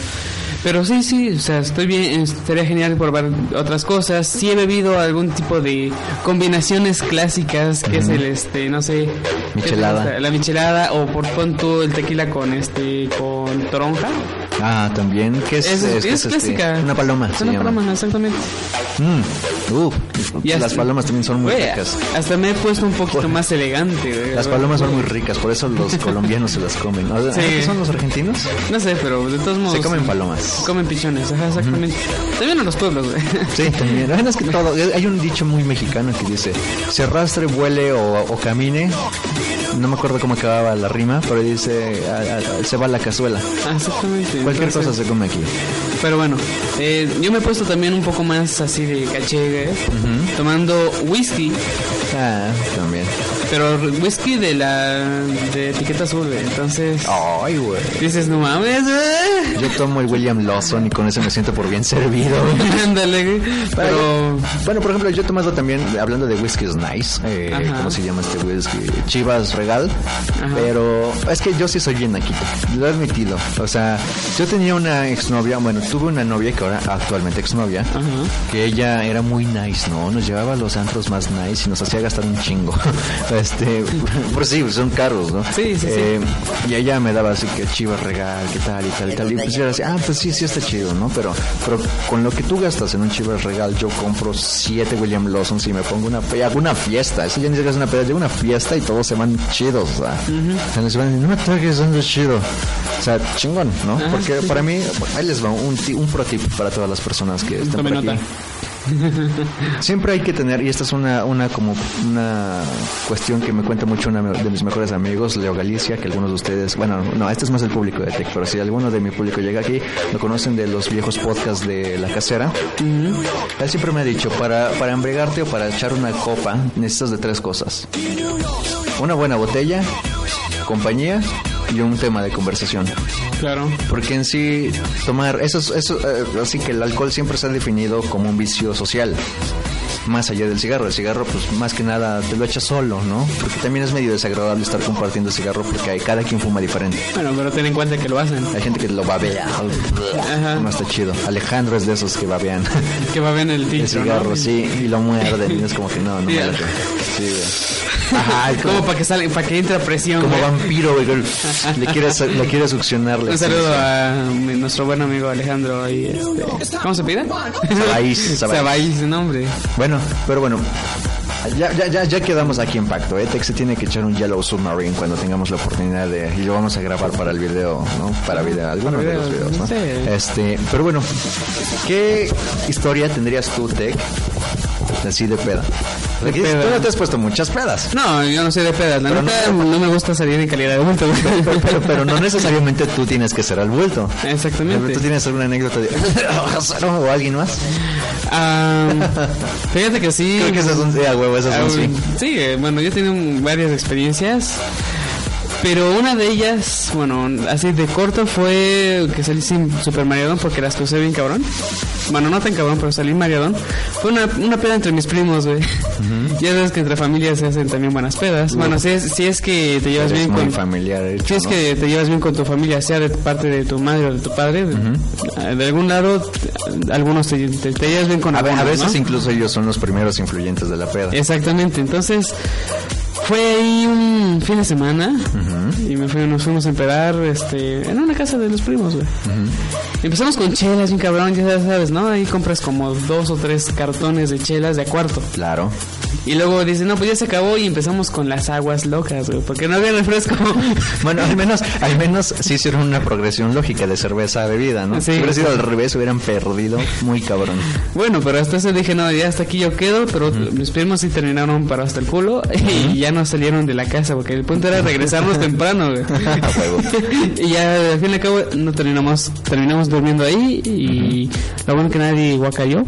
Pero sí, sí, o sea, estoy bien, estaría genial probar otras cosas. Sí he bebido algún tipo de combinaciones clásicas, que es el, este, no sé... La michelada, o por pon tú el tequila con, este, con toronja. Ah, también, que es, Es, es, es es, este, clásica. una paloma. Es una llama. paloma, exactamente. Mm, Y las hasta- palomas también son muy ricas. Hasta me he puesto un poquito más elegante. Las palomas son muy ricas, por eso los colombianos se las comen. Sí. ¿qué son los argentinos? No sé, pero de todos modos... Se comen palomas. Comen pichones, ajá, exactamente. También en los pueblos, güey. Sí, también. La es que todo. Hay un dicho muy mexicano que dice: se arrastre, vuele o, o camine. No me acuerdo cómo acababa la rima, pero dice: a- a- se va a la cazuela. Ah, Exactamente. Cualquier entonces- cosa se come aquí. Pero bueno, eh, yo me he puesto también un poco más así de caché, güey, tomando whisky, Ah, también. pero whisky de la de etiqueta azul. Entonces Ay, güey. dices, no mames, güey. Yo tomo el William Lawson y con ese me siento por bien servido. Ándale, güey. Pero Bueno, por ejemplo, yo he tomado también, hablando de whiskies nice, eh. ¿cómo se llama este whisky? Chivas Regal, Ajá. pero es que yo sí soy bien naquito, lo he admitido. O sea, yo tenía una exnovia, bueno, tuve una novia que ahora actualmente exnovia, Ajá. que ella era muy nice, ¿no? Nos llevaba a los antros más nice y nos hacía gastar un chingo. este, pues sí, son caros, ¿no? Sí, sí, sí. Eh, y ella me daba así que Chivas Regal, qué tal y tal y tal. Y pues yo era así, ah, pues sí, sí está chido, ¿no? Pero, pero con lo que tú gastas en un Chivas Regal, yo compro siete William Lawson y me pongo una, hago una fiesta. Eso ya ni siquiera es una peda, llevo una fiesta y todos se van chidos, o sea. O sea, no me toques, ando chido. O sea, chingón, ¿no? Sí. para mí, ahí les va un, un pro tip para todas las personas que están por aquí. nota. Siempre hay que tener, y esta es una, una como una cuestión que me cuenta mucho una de mis mejores amigos, Leo Galicia, que algunos de ustedes, bueno, no, este es más el público de Tech, pero si alguno de mi público llega aquí, lo conocen de los viejos podcasts de La Casera. Él siempre me ha dicho, para, para embriagarte o para echar una copa, necesitas de tres cosas. Una buena botella, compañía y un tema de conversación. claro. Porque en sí, tomar, eso, es- eso eh, así que el alcohol siempre se ha definido como un vicio social. Más allá del cigarro, el cigarro pues más que nada te lo echas solo, ¿no? Porque también es medio desagradable estar compartiendo cigarro porque hay, cada quien fuma diferente. Bueno, pero ten en cuenta que lo hacen. Hay gente que lo babea, Ajá. no está chido. Alejandro es de esos que babean Que va bien el el filtro, cigarro, ¿no? sí, y lo muerden y es como que no, no Sí, me. Sí, güey. Ajá, Como como, para que salga, para que entre presión. como güey. vampiro, güey, le quieres, le quieres succionar la Un saludo a nuestro buen amigo Alejandro y este, ¿cómo se pide? Sabáis, Sabáis. Sabáis, su nombre. Bueno, pero bueno. Ya, ya, ya, ya quedamos aquí en pacto. ¿eh? Tex se tiene que echar un Yellow Submarine cuando tengamos la oportunidad de. Y lo vamos a grabar para el video, ¿no? Para video, alguno de los video, videos, ¿no? sí. Este, pero bueno, ¿qué historia tendrías tú, Tech? Así de peda. Peda. Tú no te has puesto muchas pedas. No, yo no soy de pedas. La no- no, me gusta salir en calidad de bulto. Pero, pero, pero no necesariamente tú tienes que ser al vuelto. Exactamente. ¿Tú tienes alguna anécdota de o alguien más? Fíjate que sí. Creo que esas son, sí, a huevo, esas son sí. Sí, eh, bueno, yo he tenido varias experiencias. Pero una de ellas, bueno, así de corto fue que salí sin super mareadón porque las crucé bien cabrón. Bueno, no tan cabrón, pero salí mareadón. Fue una, una peda entre mis primos, güey. Ya sabes que entre familias se hacen también buenas pedas. Bueno, si es, si es que te llevas Eres bien muy con... familiar. hecho, Si es ¿no? que te llevas bien con tu familia, sea de parte de tu madre o de tu padre, de, de algún lado, algunos te, te- te llevas bien con A, ve- a algunos, veces ¿no? incluso ellos son los primeros influyentes de la peda. Exactamente, entonces fue ahí un fin de semana y me fui, nos fuimos a empedar este, en una casa de los primos, güey. Empezamos con chelas, un cabrón, ya sabes, ¿no? Ahí compras como dos o tres cartones de chelas de a cuarto. Claro. Y luego dice, no, pues ya se acabó y empezamos con las aguas locas, güey, porque no había refresco. Bueno, al menos, al menos sí hicieron una progresión lógica de cerveza a bebida, ¿no? Sí. Si hubiera sido al revés, hubieran perdido muy cabrón. bueno, pero hasta eso dije, no, ya hasta aquí yo quedo, pero mis primos sí terminaron para hasta el culo y ya no salieron de la casa, porque el punto era regresarnos temprano, güey. Y ya al fin y al cabo no terminamos, terminamos durmiendo ahí y lo bueno que nadie guacayó.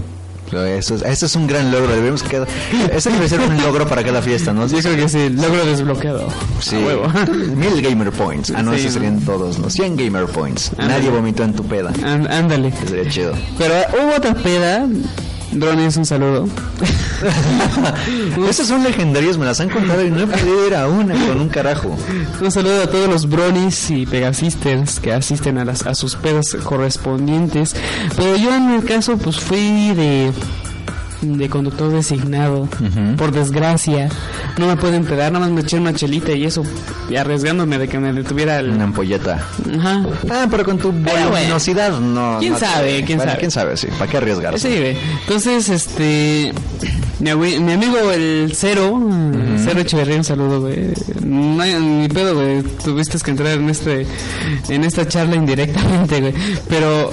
Pero Eso es, eso es un gran logro. Debemos quedar. Ese debe ser un logro para cada fiesta, ¿no? Yo creo que sí, logro desbloqueado. Sí. A huevo. Mil gamer points. Ah, no, Sí, esos serían todos, ¿no? 100 gamer points. Ándale. Nadie vomitó en tu peda. Án- Ándale. Que sería chido. Pero hubo otra peda. Drones, un saludo. Esas son legendarias, me las han contado y no he podido ir a una con un carajo. Un saludo a todos los bronies y pegasisters que asisten a, las, a sus pedas correspondientes. Pero yo en mi caso pues fui de, de conductor designado. Por desgracia. No me pueden pedar, nada más me eché una chelita y eso. Y arriesgándome de que me detuviera el... Una ampolleta. Ajá. Ah, pero con tu voluminosidad no. ¿Quién no te- sabe? ¿Quién Bueno, sabe? ¿Quién sabe? Sí. ¿Para qué arriesgarse? Sí, güey. Entonces, este. Mi, amigo el Cero, Cero Echeverría, un saludo, güey. No hay ni pedo, güey. Tuviste que entrar en este en esta charla indirectamente, güey. Pero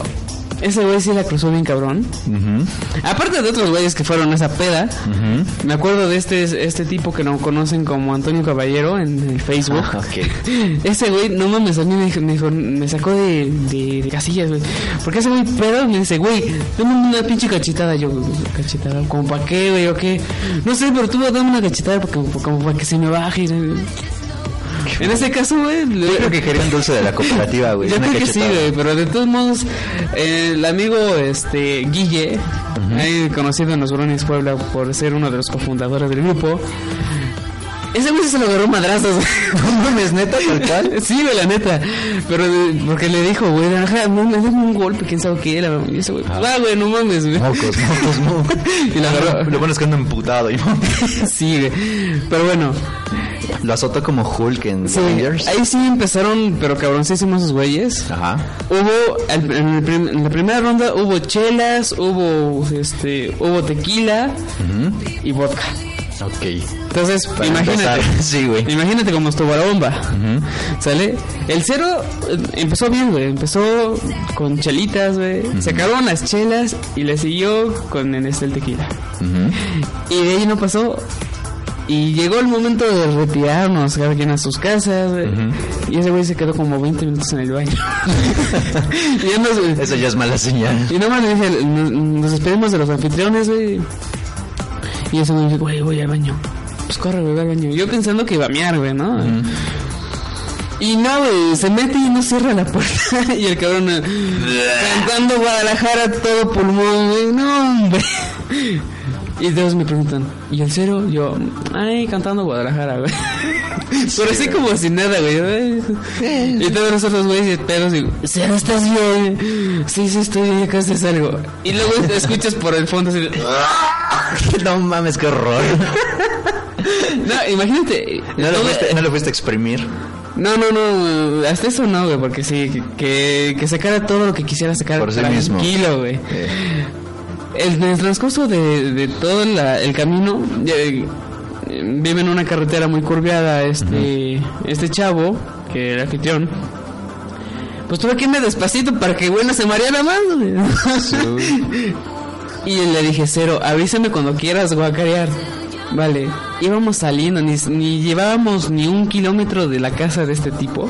ese güey sí la cruzó bien cabrón. Ujú. Aparte de otros güeyes que fueron a esa peda, me acuerdo de este este tipo que no conocen como Antonio Caballero en el Facebook. Ah, ok. Ese güey, no mames, a mí me, me, me sacó de, de, de casillas, güey. Porque ese güey pedo me dice, güey, dame una pinche cachetada. Yo, cachetada, ¿como para qué, güey, o qué? No sé, pero tú dame una cachetada porque, como para que se me baje. En ese caso, güey, le- Yo creo que quería un dulce de la cooperativa, güey. yo creo que sí, güey, pero de todos modos, el amigo este Guille, ahí conocido en los Bronis Puebla por ser uno de los cofundadores del grupo, ese güey se lo agarró madrazos. No mames, neta, tal cual. Sí, la neta. Pero eh, porque le dijo, güey, ajá, no me dame un golpe, quién sabe qué era. Y ese güey, ah, güey, no mames, güey. Mocos, mocos, mocos. Y la agarró. Lo bueno es que ando emputado. y- Sí, güey. Pero bueno, Lo azotó como Hulk en sí, Avengers. ahí sí empezaron, pero cabroncísimos esos güeyes. Ajá. Hubo, al- en, el prim- en la primera ronda hubo chelas, hubo, este, hubo tequila y vodka. Ok. Entonces, Para imagínate. empezar, sí, güey. Imagínate cómo estuvo la bomba. ¿Sale? El cero eh, empezó bien, güey. Empezó con chelitas, güey. Se acabaron las chelas y le siguió con en este el tequila. Y de ahí no pasó. Y llegó el momento de retirarnos, cada quien a sus casas, güey. Y ese güey se quedó como 20 minutos en el baño. y ya nos, Eso ya es mala señal. y nomás le dije, nos, nos despedimos de los anfitriones, güey. Y ese güey dice, güey, voy al baño. Pues corre, güey, al baño. Yo pensando que iba a mear, güey, ¿no? Y no, güey, se mete y no cierra la puerta. y el cabrón eh, cantando Guadalajara todo pulmón, güey. No, hombre. Y todos me preguntan, ¿y el cero? Yo, ay, cantando Guadalajara, güey. Pero así como sin nada, güey. Y todos los otros güeyes pedos y, cero, ¿estás bien? Sí, sí, estoy bien, acá haces algo. Y luego te escuchas por el fondo así no mames, qué horror. No, imagínate. ¿No lo, fuiste, no lo fuiste a exprimir? No, no, no, hasta eso no, güey, porque sí, que, que, sacara todo lo que quisiera sacar Por sí mismo. tranquilo, güey. Eh, en el transcurso de, de todo la- el camino, eh, vive en una carretera muy curviada este, este chavo, que era anfitrión. Pues tuve que irme despacito para que, bueno, se mareara más, y le dije, Cero, avísame cuando quieras guacarear. Vale, íbamos saliendo, ni, ni llevábamos ni un kilómetro de la casa de este tipo.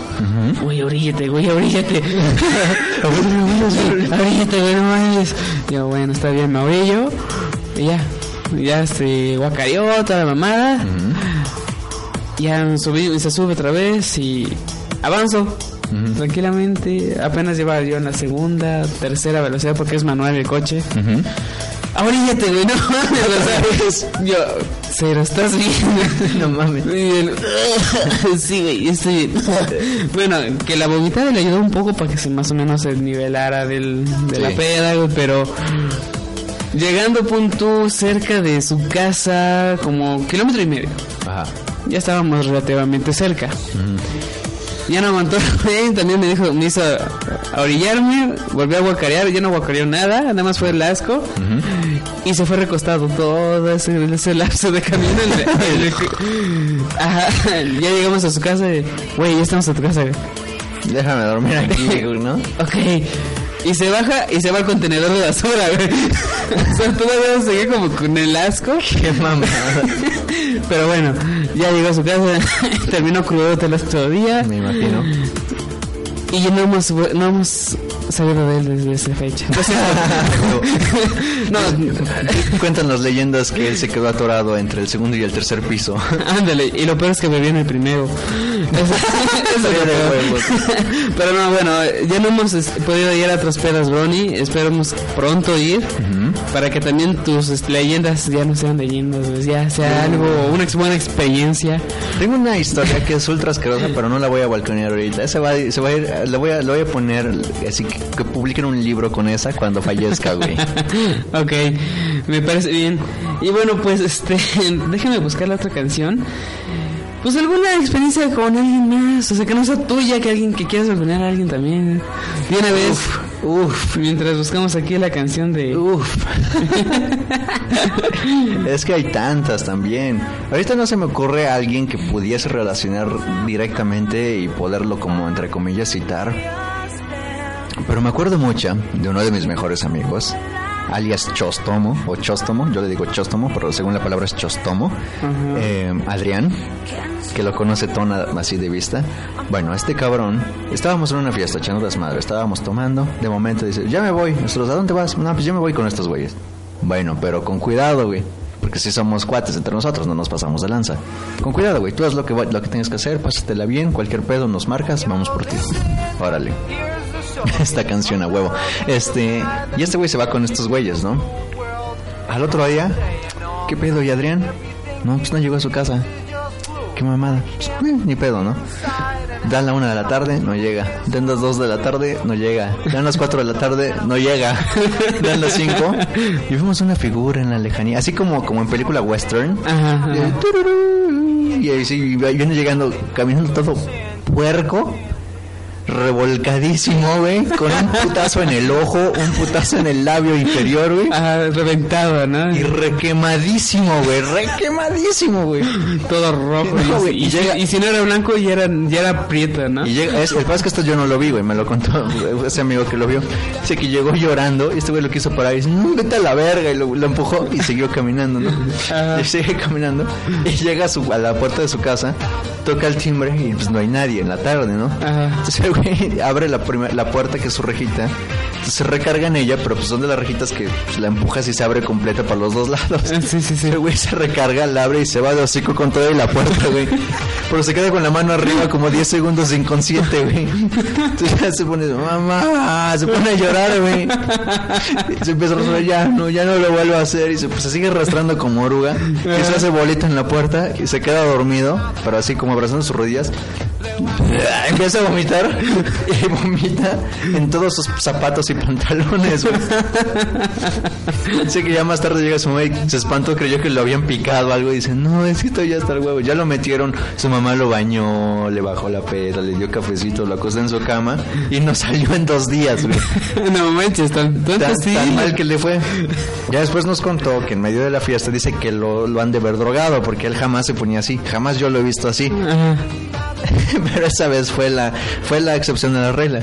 Güey, oríllate, güey, oríllate. oríllate, güey, no mames. Yo, bueno, está bien, me orillo. Y ya, ya se guacareó toda la mamada. Ya me subí, se sube otra vez y avanzo. Tranquilamente, apenas lleva yo en la segunda, tercera velocidad porque es manual el coche. Ahoríllate, güey, no mames, o sea, yo, cero, ¿estás bien? No mames. Sí, güey, estoy bien. bueno, que la vomitada le ayudó un poco para que se más o menos se nivelara del, de la peda, güey, pero llegando a punto cerca de su casa, como kilómetro y medio, Ajá. ya estábamos relativamente cerca. Ya no aguantó, güey, también me dijo, me hizo orillarme, volvió a guacarear, ya no guacareó nada, nada más fue el asco. Y se fue recostado todo ese, ese lapso de camino. El- el- Ajá, ya llegamos a su casa y, güey, ya estamos a tu casa. Déjame dormir aquí, ¿no? Ok. Y se baja y se va al contenedor de basura, güey. o sea, todavía seguía como con el asco. Qué mamada. Pero bueno, ya llegó a su casa, terminó crudo el otro día. Me imagino. Y ya no hemos, no hemos sabido de él desde esa fecha. O sea, no, Cuentan las leyendas que él se quedó atorado entre el segundo y el tercer piso. ándale. Y lo peor es que bebí en el primero. Eso, eso. Pero no, bueno, ya no hemos podido ir a otras pedas, Brony. Esperamos pronto ir. Para que también tus este, leyendas ya no sean leyendas, pues, ya sea algo, una buena experiencia. Tengo una historia que es ultra asquerosa, pero no la voy a balconear ahorita. Se va, se va a ir, le voy a, voy a poner así que, que publiquen un libro con esa cuando fallezca, güey. ok, me parece bien. Y bueno, pues este, déjame buscar la otra canción. Pues alguna experiencia con alguien más, o sea, que no sea tuya, que alguien que quieras balconear a alguien también. De una vez, Uf, mientras buscamos aquí la canción de... uf. es que hay tantas también. Ahorita no se me ocurre a alguien que pudiese relacionar directamente y poderlo como entre comillas citar. Pero me acuerdo mucho de uno de mis mejores amigos, alias Chostomo, o Chostomo, yo le digo Chostomo, pero según la palabra es Chostomo, eh, Adrián, que lo conoce Tona así de vista. Bueno, este cabrón, estábamos en una fiesta echando desmadre, estábamos tomando, de momento dice, ya me voy, nosotros, ¿a dónde vas? No, pues yo me voy con estos güeyes. Bueno, pero con cuidado, güey. Porque si somos cuates entre nosotros, no nos pasamos de lanza. Con cuidado, güey. Tú haz lo que, lo que tengas que hacer, pásatela bien, cualquier pedo nos marcas, vamos por ti. Órale. Esta canción a huevo. Este, y este güey se va con estos güeyes, ¿no? Al otro día, ¿qué pedo, y Adrián? No, pues no llegó a su casa. Qué mamada. Pues, eh, ni pedo, ¿no? Dan la una de la tarde, no llega. Dan las dos de la tarde, no llega. Dan las cuatro de la tarde, no llega. Dan las cinco. Y vemos una figura en la lejanía, así como, como en película western. Ajá, Y ahí sí, viene llegando, caminando todo puerco, revolcadísimo, güey, con un putazo en el ojo, un putazo en el labio inferior, güey. Ajá, reventado, ¿no? Y requemadísimo, güey, requemadísimo, güey. Todo rojo. No, y, güey, y y si- llega- y si no era blanco, ya era, ya era prieto, ¿no? Y llega, es, el que esto yo no lo vi, güey, me lo contó ese amigo que lo vio. Dice que llegó llorando y este güey lo quiso parar y dice, no, vete a la verga, y lo, lo empujó y siguió caminando, ¿no? Ajá. Y sigue caminando y llega a, su, a la puerta de su casa, toca el timbre y pues no hay nadie en la tarde, ¿no? Ajá. Entonces güey abre la, la puerta que es su rejita, se recarga en ella, pero pues son de las rejitas que pues, la empujas y se abre completa para los dos lados. Ah, Sí, sí, sí. El güey se recarga, la abre y se va de hocico con toda y la puerta, güey. Pero se queda con la mano arriba como 10 segundos inconsciente, güey. Entonces ya se pone, mamá, se pone a llorar, güey. Se empieza a resolver, ya no, ya no lo vuelvo a hacer. Y se, pues, se sigue arrastrando como oruga. Y se hace bolita en la puerta y se queda dormido, pero así como abrazando sus rodillas. Empieza a vomitar y vomita en todos sus zapatos y pantalones. Sé que ya más tarde llega su mamá y se espantó, creyó que lo habían picado algo. Y dice, no, es que ya está el huevo. Ya lo metieron, su mamá lo bañó, le bajó la peda, le dio cafecito, lo acostó en su cama y no salió en dos días, güey. no manches, tan, tanto Tan, sí. tan mal que le fue. Ya después nos contó que en medio de la fiesta dice que lo, lo han de ver drogado porque él jamás se ponía así. Jamás yo lo he visto así. Ajá. Pero esa vez fue la fue la excepción de la regla.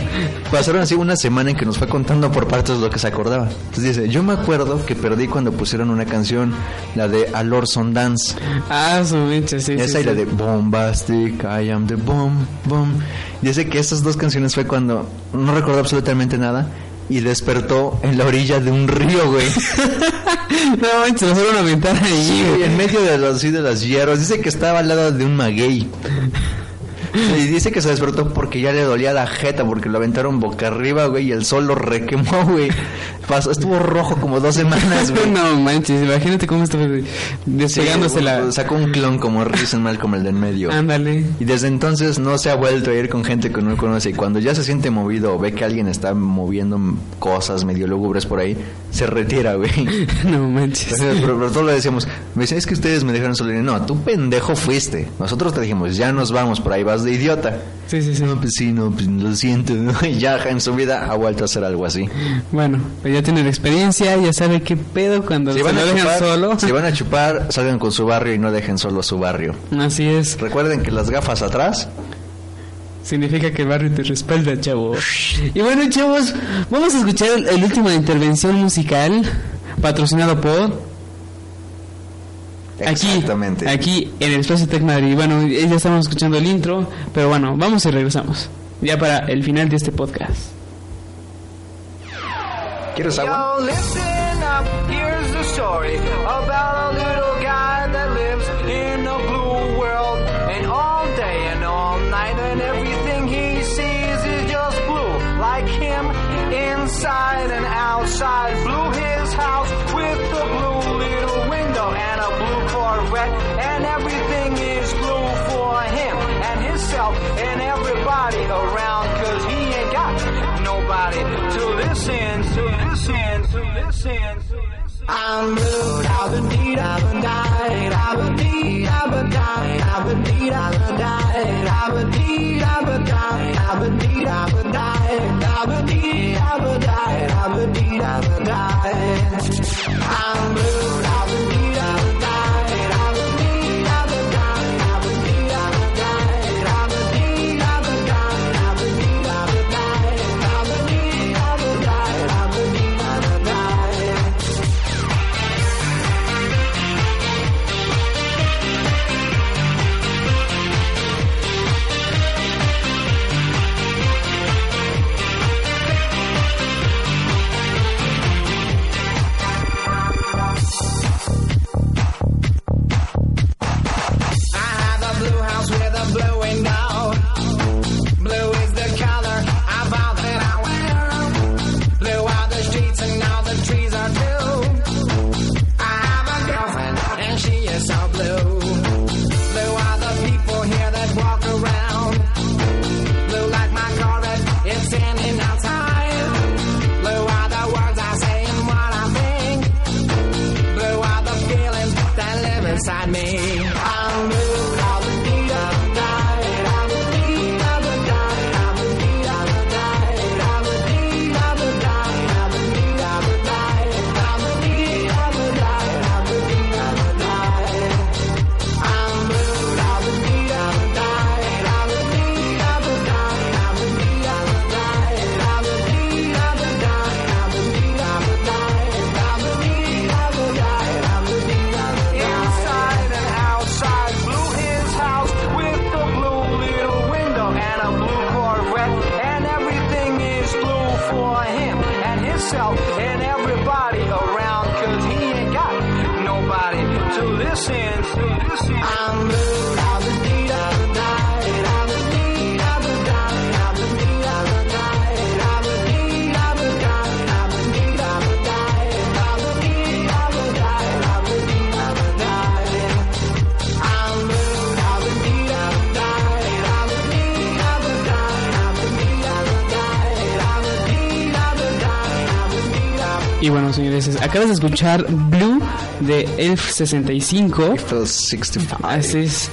Pasaron así una semana en que nos fue contando por partes lo que se acordaba. Entonces dice, yo me acuerdo que perdí cuando pusieron una canción, la de A Lorson Dance. Ah, su mancha, sí. Esa sí, y la sí. de Bombastic, I am the bomb, bomb. Dice que esas dos canciones fue cuando no recordó absolutamente nada y despertó en la orilla de un río, güey. No manches, lo fueron a aventar ahí, güey. en medio de los, sí, de las hierbas. Dice que estaba al lado de un maguey. Y dice que se despertó porque ya le dolía la jeta, porque lo aventaron boca arriba, güey, y el sol lo requemó, güey. Pasó, estuvo rojo como dos semanas, güey. No manches, imagínate cómo estaba despegándose Sí, la... Sacó un clon como Risenmal como el del medio. Ándale. Y desde entonces no se ha vuelto a ir con gente que no conoce. Y cuando ya se siente movido o ve que alguien está moviendo cosas medio lúgubres por ahí, se retira, güey. No manches. Pero, pero todos le decíamos, me decían, es que ustedes me dejaron solo. No, tú pendejo fuiste. Nosotros te dijimos, ya nos vamos, por ahí vas de idiota. Sí, sí, sí. No, pues sí, no, pues lo siento. ya en su vida ha vuelto a hacer algo así. Bueno, pues ya tiene la experiencia, ya sabe qué pedo cuando se van, a dejan chupar, solo. si van a chupar, salgan con su barrio y no dejen solo a su barrio. Así es. Recuerden que las gafas atrás Significa que el barrio te respalda, chavo. Y bueno, chavos, vamos a escuchar el, el última intervención musical patrocinado por Exactamente. aquí en el Espacio Tech Madrid. Bueno, ya estamos escuchando el intro, pero bueno, vamos y regresamos. Ya para el final de este podcast. ¿Quieres agua? Yo, listen up, here's the story about a little guy that lives in a blue world. And all day and all night, and everything he sees is just blue. Like him, inside and outside. Blue Corvette. And everything is blue for him and himself and everybody around. Cause he ain't got nobody to listen, to listen, to listen, to listen. I'm blue, I've been need, I've been died, I've been need, I've been died, I've been need, I've been died, I've been need, I've been died, I've been need, I've been died, I've been need, I've been died, I've been need, I've been died. I'm blue, de escuchar Blue de Elf 65. Eiffel 65. Así es.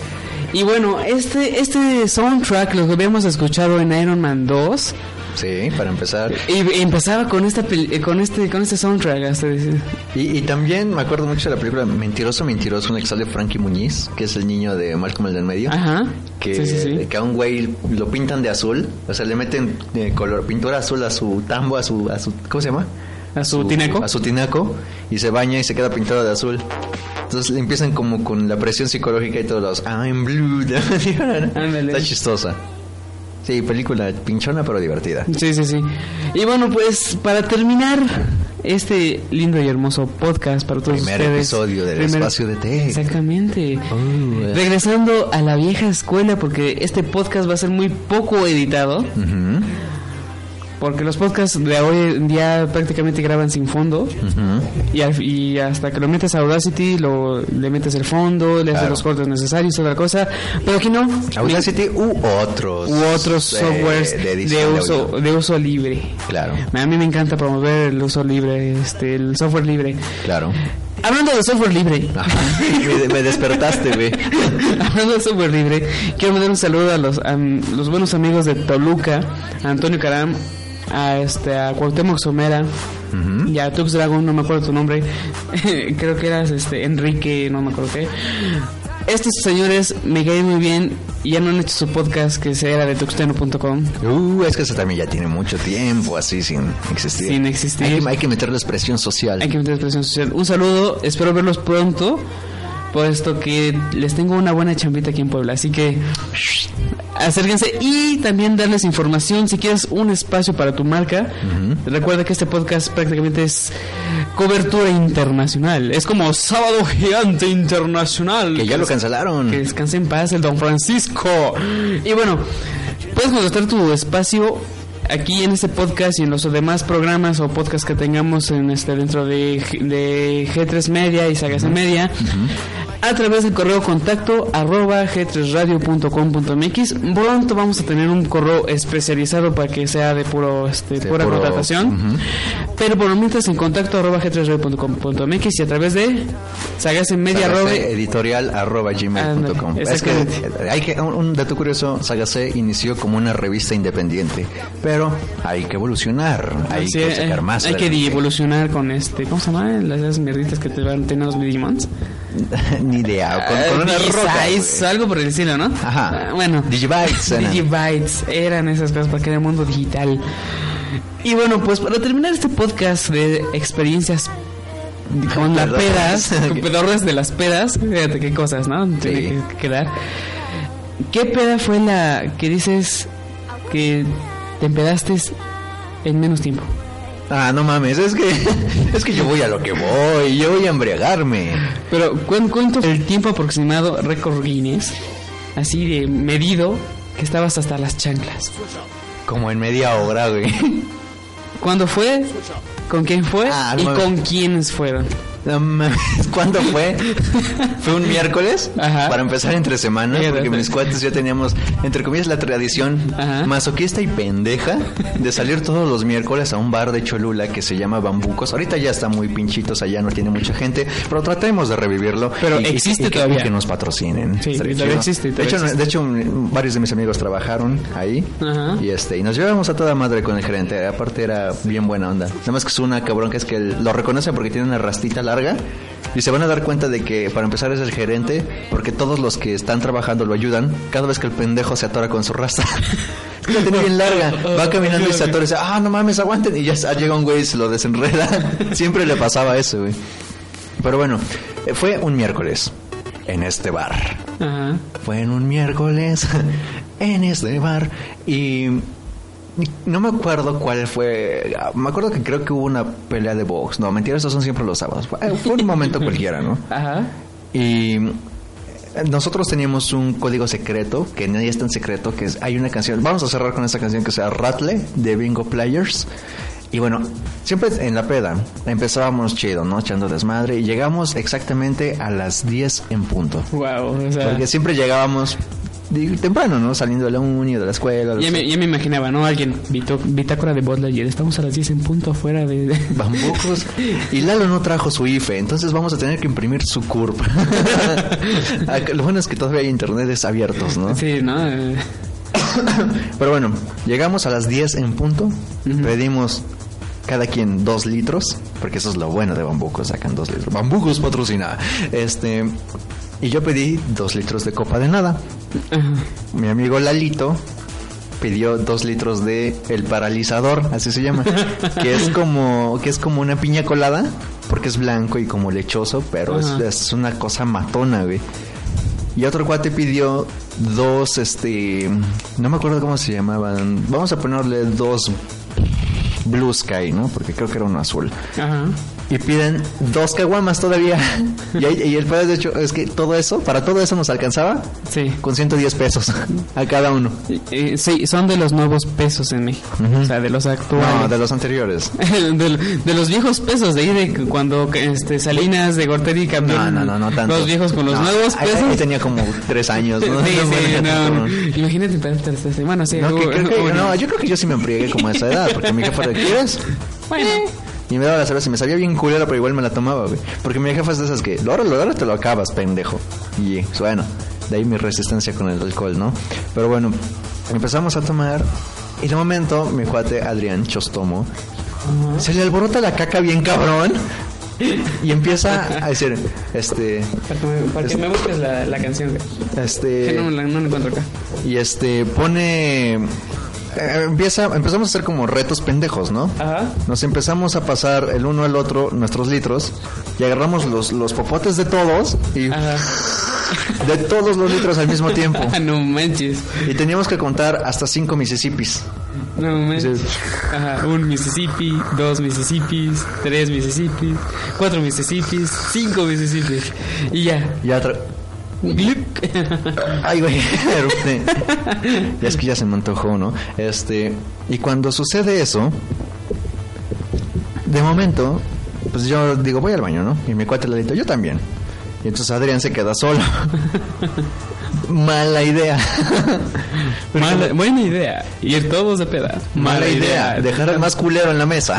Y bueno, este, este soundtrack lo habíamos escuchado en Iron Man 2 Sí, para empezar. y empezaba con esta eh, con este con este soundtrack hasta decir- Y, y también me acuerdo mucho de la película Mentiroso, Mentiroso, en que sale Frankie Muñiz, que es el niño de Malcolm el del medio. Ajá. Que, Sí, sí, sí. que a un güey lo pintan de azul, o sea, le meten eh, color, pintura azul a su tambo, a su, a su ¿cómo se llama? A su tinaco. A su tinaco, y se baña y se queda pintado de azul. Entonces le empiezan como con la presión psicológica y todos los I'm blue. Está chistosa. Sí, película pinchona pero divertida. Sí, sí, sí. Y bueno, pues para terminar este lindo y hermoso podcast para todos Primer ustedes. episodio del Primer- Espacio de Tech. Exactamente. Oh, eh. Regresando a la vieja escuela porque este podcast va a ser muy poco editado. Ujú, Porque los podcasts de hoy en día prácticamente graban sin fondo. Y, al- y hasta que lo metes a Audacity, lo, le metes el fondo, le haces los cortes necesarios, otra cosa. Pero aquí no. Audacity u otros. U otros eh, softwares de, de, de uso, de uso libre. Claro, A mí me encanta promover el uso libre, este, el software libre. claro. Hablando de software libre. Ajá. Me despertaste, güey. Hablando de software libre, quiero mandar un saludo a los, a los buenos amigos de Toluca, a Antonio Caram, a este a Cuauhtémoc Somera y a Tux Dragon, no me acuerdo tu nombre. Creo que eras este Enrique, no me acuerdo qué. Estos señores me caen muy bien ya no han hecho su podcast que se era de tuxteno.com. Uh, es que eso también ya tiene mucho tiempo así sin existir. Sin existir. Hay que, hay que meterle expresión social. Hay que meter expresión social. Un saludo, espero verlos pronto, puesto que les tengo una buena chambita aquí en Puebla. Así que acérquense y también darles información si quieres un espacio para tu marca. Recuerda que este podcast prácticamente es cobertura internacional. Es como Sábado Gigante Internacional. Que ya lo cancelaron. Que descanse en paz el Don Francisco. Y bueno, puedes contratar tu espacio aquí en este podcast y en los demás programas o podcasts que tengamos en este dentro de G3 Media y Sagas Media a través del correo contacto arroba g3radio.com.mx pronto vamos a tener un correo especializado para que sea de puro este, De pura puro- contratación pero por lo mientras en contacto arroba g3radio.com.mx y a través de Sagase Media Sagase arroba- editorial arroba gmail.com. Ándale, Es que hay que un, un dato curioso, Sagase inició como una revista independiente, pero hay que evolucionar, hay Sí, que sacar más. hay que evolucionar con este, ¿cómo se llama? Las esas mierditas que te van a tener los Digimons. Ni idea, con, con una Eh, roca. Algo por el estilo, ¿no? Ajá. Ah, bueno. Digibytes. Digibytes eran esas cosas para que era el mundo digital. Y bueno, pues para terminar este podcast de experiencias con las pedas, con de las pedas, fíjate qué cosas, ¿no? Tiene Sí. que quedar. ¿Qué peda fue la que dices que te empedaste en menos tiempo? Ah, no mames, es que es que yo voy a lo que voy, yo voy a embriagarme. Pero ¿cuán- ¿cuánto fue el tiempo aproximado récord Guinness? Así de medido que estabas hasta las chanclas. Como en media hora, güey. ¿Cuándo fue? ¿Con quién fue? Ah, ¿Y con quiénes fueron? ¿Cuándo fue? Fue un miércoles Ajá. para empezar entre semana, porque mis cuates ya teníamos, entre comillas, la tradición Ajá. masoquista y pendeja de salir todos los miércoles a un bar de Cholula que se llama Bambucos. Ahorita ya está muy pinchitos allá, no tiene mucha gente, pero tratemos de revivirlo. Pero y- y- existe y que, todavía. y que nos patrocinen. Sí, todavía existe, De todavía hecho, existe. de hecho, varios de mis amigos trabajaron ahí Ajá. y este y nos llevamos a toda madre con el gerente. Aparte era bien buena onda. Nada más que es una cabrón que es que lo reconoce porque tiene una rastita larga y se van a dar cuenta de que para empezar es el gerente porque todos los que están trabajando lo ayudan cada vez que el pendejo se atora con su rasta. La tiene bien larga. Va caminando y se atora y dice, ah, no mames, aguanten. Y ya llega un güey y se lo desenreda. Siempre le pasaba eso, güey. Pero bueno, eh, fue un miércoles en este bar. Ajá. Fue en un miércoles en este bar y no me acuerdo cuál fue. Me acuerdo que creo que hubo una pelea de box. No, mentira, esos son siempre los sábados. Fue un momento cualquiera, ¿no? Ajá. Y nosotros teníamos un código secreto, que nadie es tan secreto, que es, hay una canción. Vamos a cerrar con esa canción que se llama Ratle de Bingo Players. Y bueno, siempre en la peda empezábamos chido, ¿no? Echando desmadre y llegamos exactamente a las 10 en punto. Wow, o sea, Porque siempre llegábamos temprano, ¿no? Saliendo de la uni o de la escuela. ya, me, ya me imaginaba, ¿no? Alguien, bito- bitácora de Bud Lightyear, estamos a las 10 en punto afuera de... Bambucos. Y Lalo no trajo su IFE, entonces vamos a tener que imprimir su CURP. Acá- Lo bueno es que todavía hay internetes abiertos, ¿no? Sí, ¿no? Pero bueno, llegamos a las 10 en punto, pedimos cada quien dos litros, porque eso es lo bueno de Bambucos, sacan dos litros. Bambucos patrocina. Este, y yo pedí dos litros de copa de nada. ajá. Mi amigo Lalito pidió dos litros de el paralizador, así se llama, que es como que es como una piña colada, porque es blanco y como lechoso, pero es, es una cosa matona, güey. Y otro cuate pidió dos, este, no me acuerdo cómo se llamaban. Vamos a ponerle dos Blue Sky, ¿no? Porque creo que era uno azul. Ajá. Y piden dos caguamas todavía. y, ahí- y el pedo, de hecho, es que todo eso, para todo eso nos alcanzaba Sí. con 110 pesos a cada uno. Eh, sí, son de los nuevos pesos en México. Ujú. O sea, de los actuales. No, de los anteriores. de, de los viejos pesos de ahí de cuando este Salinas de Gorteri cambió No, no, no, no tanto. los viejos con los No, nuevos ahí- pesos ahí tenía como tres años, ¿no? sí, sí, no, imagínate bueno sí No, que creo que- no, yo creo que yo sí me embriagué como a esa edad, porque mi jefa ¿quieres? bueno Y me daba la cerveza y me sabía bien culera, pero igual me la tomaba, güey. Porque mi jefa es de esas que, ahora, ahora te lo acabas, pendejo. Y pues, bueno, de ahí mi resistencia con el alcohol, ¿no? Pero bueno, empezamos a tomar. Y de momento, mi cuate Adrián Chostomo se le alborota la caca bien cabrón. Y empieza a decir, este, Para que me, para que me busques la, la canción, güey. Que este, no, la, no la encuentro acá. y este, pone, eh, empieza, empezamos a hacer como retos pendejos, ¿no? Ajá. Nos empezamos a pasar el uno al otro nuestros litros y agarramos los, los popotes de todos y Ajá. de todos los litros al mismo tiempo. no manches. Y teníamos que contar hasta cinco Mississippis. No manches. Ajá. Un Mississippi, dos Mississippis, tres Mississippis, cuatro Mississippis, cinco Mississippis. Y ya. Ya. Ay, güey. Ya es que ya se me antojó, ¿no? Este, y cuando sucede eso, de momento, pues yo digo, voy al baño, ¿no? Y mi cuate le dice, yo también. Y entonces Adrián se queda solo. Mala idea. Mala- buena idea. Ir todos de peda. Mala idea. Dejar al más culero en la mesa.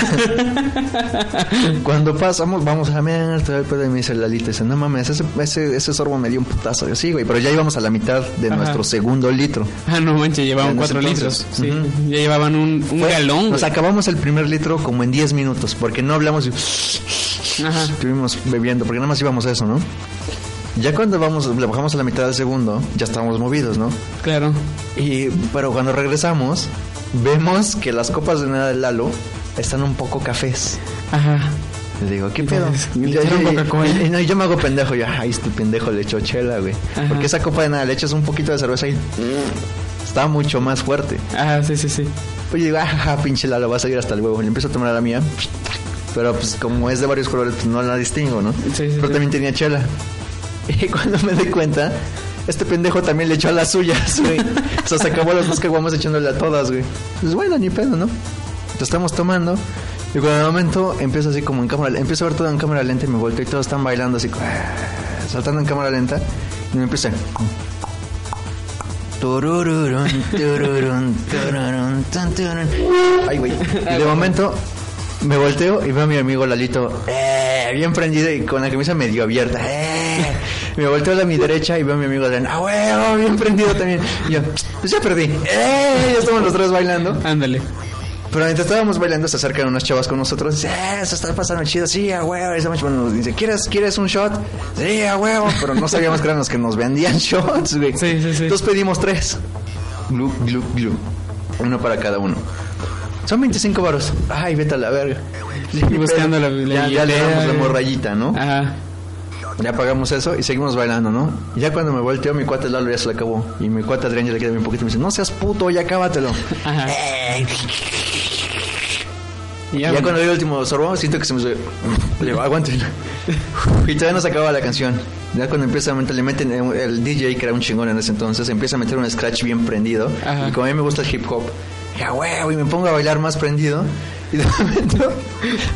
Cuando pasamos, vamos a la mierda, y me dice Lalita, dice, no mames, ese, ese, ese sorbo me dio un putazo. Sí, güey, pero ya íbamos a la mitad de Ajá. nuestro segundo litro. Ah, no manches, llevaban cuatro entonces. litros. Sí. Ya llevaban un, un Fue- galón. Nos güey. acabamos el primer litro como en 10 minutos, porque no hablamos y Ajá. estuvimos bebiendo, porque nada más íbamos a eso, ¿no? Ya cuando vamos, le bajamos a la mitad del segundo, ya estábamos movidos, ¿no? Claro. Y, pero cuando regresamos, vemos que las copas de nada de Lalo están un poco cafés. Ajá. Le digo, ¿qué pedo? Le Y yo- echaron y- Coca-Cola. y- y no, y yo me hago pendejo. Yo, ay, este pendejo le echó chela, güey. Ajá. Porque esa copa de nada le echas un poquito de cerveza y está mucho más fuerte. Ah, sí, sí, sí. Oye, digo, ah, pinche Lalo, va a salir hasta el huevo. Le empiezo a tomar a la mía. Pero pues como es de varios colores, pues no la distingo, ¿no? Sí, sí, pero sí. también tenía chela. Y cuando me di cuenta, este pendejo también le echó a las suyas, güey. o sea, se acabó las dos caguamas echándole a todas, güey. Pues bueno, ni pedo, ¿no? Lo estamos tomando. Y cuando de momento empiezo así como en cámara, empiezo a ver todo en cámara lenta y me volteo y todos están bailando así, ah, saltando en cámara lenta. Y me empieza. Turururun, tururun, tururun, tun, turun. Ay, güey. Y de momento me volteo y veo a mi amigo Lalito, eh, bien prendido y con la camisa medio abierta. Eh. Me volteo a mi derecha y veo a mi amigo Adrián, ah, huevo, bien prendido también. Y yo, pues ya perdí. Eh, ya estamos los tres bailando. Ándale. Pero mientras estábamos bailando, se acercan unas chavas con nosotros. Dice, eh, se está pasando chido. Sí, a huevo. Bueno, dice, ¿quieres, ¿quieres un shot? Sí, a huevo. Pero no sabíamos que eran los que nos vendían shots, güey. Sí, sí, sí. Entonces pedimos tres. Glu, glu, glu. Uno para cada uno. Son 25 varos. Ay, vete a la verga. Y buscando la- la Ya, ya le damos la morrayita, ¿no? Ajá. Ya pagamos eso y seguimos bailando, ¿no? Y ya cuando me volteo, mi cuate Lalo ya se le acabó. Y mi cuate Adrián ya le queda bien poquito y me dice, no seas puto, ya acábatelo. Ajá. Y Y ya cuando doy el último sorbo, siento que se me sube. Le digo, aguanten. Y todavía no se acaba la canción. Ya cuando empieza a meter, le meten el, el DJ, que era un chingón en ese entonces, empieza a meter un scratch bien prendido. Ajá. Y como a mí me gusta el hip hop, ya huevo, y me pongo a bailar más prendido. Y de momento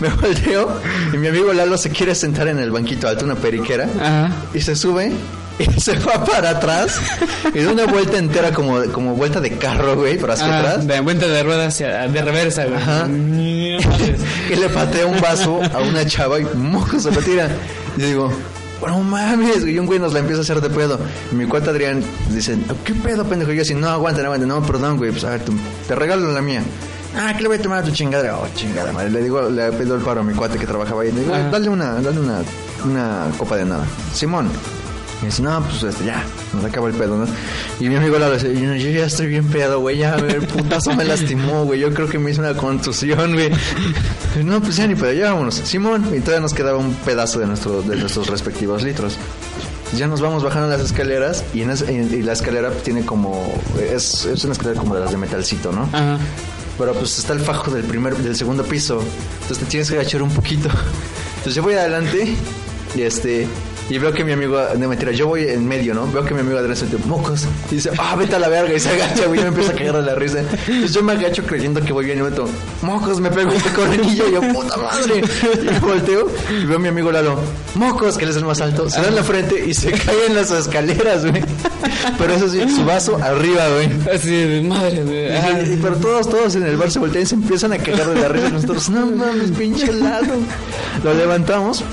me volteo y mi amigo Lalo se quiere sentar en el banquito alto, una periquera. Ajá. Y se sube y se va para atrás y da una vuelta entera como, como vuelta de carro, güey, pero hacia Ah, atrás. de vuelta de rueda hacia de reversa, güey. Ajá. y le patea un vaso a una chava y moco se lo tira. Y digo, no mames, y un güey nos la empieza a hacer de pedo. Y mi cuate Adrián dice, ¿qué pedo, pendejo? Y yo así, no, aguanta, no aguanta, no, perdón, güey, pues a ver, tú, te regalo la mía. Ah, que le voy a tomar a tu chingada. Oh, chingada madre. Le digo, le pido el paro a mi cuate que trabajaba ahí. Le digo, Ajá. dale una, dale una, una copa de nada. Simón. Y dice, no, pues este, ya, nos acaba el pedo, ¿no? Y mi amigo Lalo dice, yo, yo ya estoy bien pedo, güey, ya, a ver, putazo me lastimó, güey, yo creo que me hizo una contusión, güey. No, pues ya ni pedo, ya vámonos. Simón, y todavía nos quedaba un pedazo de, nuestro, de nuestros respectivos litros. Ya nos vamos bajando las escaleras y, en ese- y- y la escalera tiene como, es, es una escalera como de las de metalcito, ¿no? Ajá. Pero pues está el fajo del primer, del segundo piso. Entonces te tienes que agachar un poquito. Entonces yo voy adelante y este. Y veo que mi amigo, no mentira, yo voy en medio, ¿no? Veo que mi amigo se mete mocos. Y dice, ah, vete a la verga. Y se agacha, güey. Y me empieza a cagar de la risa. Entonces yo me agacho creyendo que voy bien y meto, mocos, me pego un correnillo. Y yo, puta madre. Y me volteo y veo a mi amigo Lalo, mocos, que él es el más alto. Se da en la frente y se cae en las escaleras, güey. Pero eso sí, su vaso arriba, güey. Así de madre, güey. Y- Pero todos, todos en el bar se voltean y se empiezan a cagar de la risa. Y Nosotros, no mames, pinche Lalo. Lo levantamos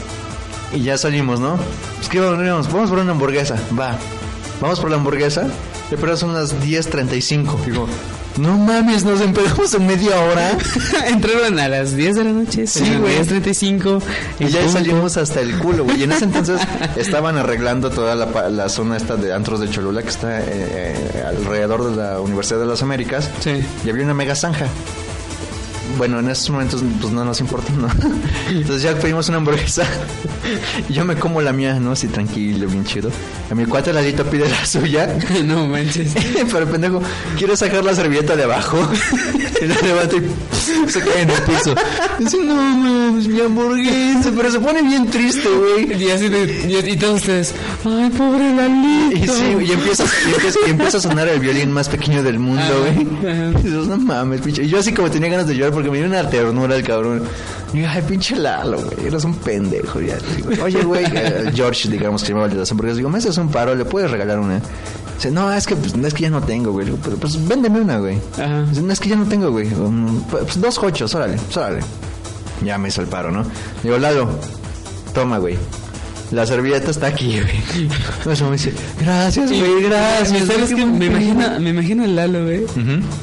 y ya salimos, ¿no? Pues que vamos, vamos por una hamburguesa. Va. Vamos por la hamburguesa. Pero son las 10.35. Digo, no mames, nos empezamos en media hora. Entraron a las 10 de la noche. Sí, güey. 10.35. Y ya punto. salimos hasta el culo, güey. Y en ese entonces estaban arreglando toda la, la zona esta de antros de Cholula que está eh, eh, alrededor de la Universidad de las Américas. Sí. Y había una mega zanja. Bueno, en estos momentos pues no nos importa, ¿no? Entonces ya pedimos una hamburguesa. Y yo me como la mía, ¿no? Así tranquilo, bien chido. A mi cuate ladito pide la suya. no manches. Pero el pendejo quiere sacar la servilleta de abajo. Y la levanta y se cae en el piso. Dice, no mames, mi hamburguesa. Pero se pone bien triste, güey. Y así de, y, todos ustedes, ay, pobre Lalito. Y sí, y empieza, y empieza, y empieza a sonar el violín más pequeño del mundo, güey. Y dices, no mames, pinche. Y yo así como tenía ganas de llorar porque me dio una ternura el cabrón. Y digo, ay, pinche Lalo, güey. Eres un pendejo, ya. Digo, Oye, güey, eh, George, digamos que llamaba de las hamburguesas. Digo, me haces un paro, le puedes regalar una. Dice, no, es que, pues, no, es que ya no tengo, güey. Digo, pero pues véndeme una, güey. Ajá. Dice, no, es que ya no tengo, güey. Um, pues dos cochos, órale, pues, órale. Ya me hizo el paro, ¿no? Digo, Lalo, toma, güey. La servilleta está aquí, güey. Eso me dice, gracias, güey, gracias. ¿Sabes qué? Me pedo". imagino, me imagino el Lalo, güey.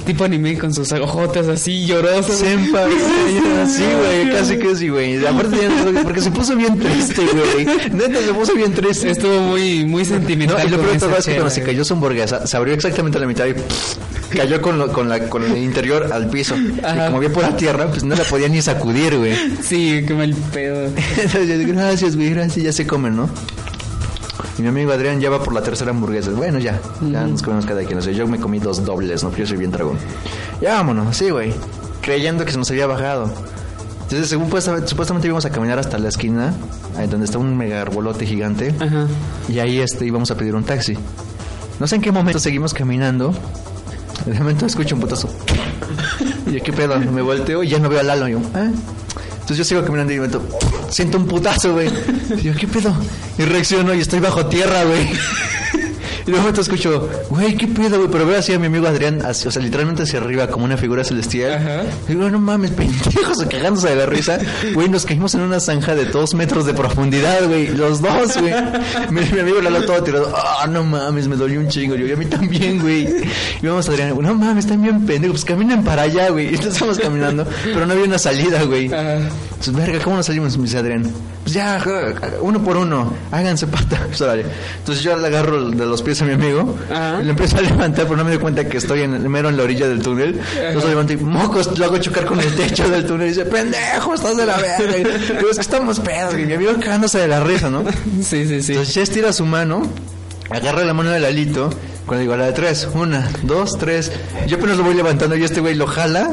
Tipo anime con sus ojotas así llorosos. Sempa, güey. Sí, güey, casi que sí, güey. Aparte, porque se puso bien triste, güey. Neta, se puso bien triste. Estuvo muy, muy No, sentimental. y lo peor de todo es que cuando se cayó su hamburguesa, se abrió exactamente a la mitad y pff, cayó con, lo- con, la, con el interior al piso. Y como había por la tierra, pues no la podía ni sacudir, güey. Sí, qué mal pedo. Entonces gracias, güey, gracias, ya se comen, ¿no? Y mi amigo Adrián ya va por la tercera hamburguesa. Bueno, ya, ya nos comemos cada quien. O sea, yo me comí dos dobles, ¿no? Porque yo soy bien dragón. Ya vámonos, sí, güey. Creyendo que se nos había bajado. Entonces, según supuestamente, supuestamente íbamos a caminar hasta la esquina, ahí donde está un mega arbolote gigante. Ajá. Y ahí este, íbamos a pedir un taxi. No sé en qué momento seguimos caminando. De momento escucho un putazo. Y yo, ¿qué pedo? Me volteo y ya no veo a Lalo. ¿ah? Entonces yo sigo caminando y momento siento un putazo, güey. Y yo, ¿qué pedo? Y reacciono y estoy bajo tierra, güey. Y de momento escucho, güey, ¿qué pedo, güey? Pero veo así a mi amigo Adrián, así, o sea, literalmente hacia arriba, como una figura celestial. Ajá. Y digo, no mames, pendejos, cagándose de la risa. Güey, nos caímos en una zanja de dos metros de profundidad, güey. Los dos, güey. Mi, mi amigo Lalo todo tirado. Ah, no mames, me dolió un chingo. Yo, y a mí también, güey. Y vamos a Adrián, no mames, están bien pendejos. Pues caminen para allá, güey. Y entonces estamos caminando, pero no había una salida, güey. Ajá. Entonces, verga, ¿cómo nos salimos? Me dice Adrián. Pues ya, uno por uno. Háganse pata. Entonces yo le agarro de los pies a mi amigo. Ajá. Y le empiezo a levantar, pero no me doy cuenta que estoy en mero en la orilla del túnel. Entonces lo levanto y mocos, lo hago chocar con el techo del túnel. Y dice, pendejo, estás de la verga. Y es que estamos pedos, güey. Mi amigo cagándose de la risa, ¿no? Sí, sí, sí. Entonces ya estira su mano, agarra la mano del alito. Cuando digo a la de tres, una, dos, tres. Yo apenas lo voy levantando y este güey lo jala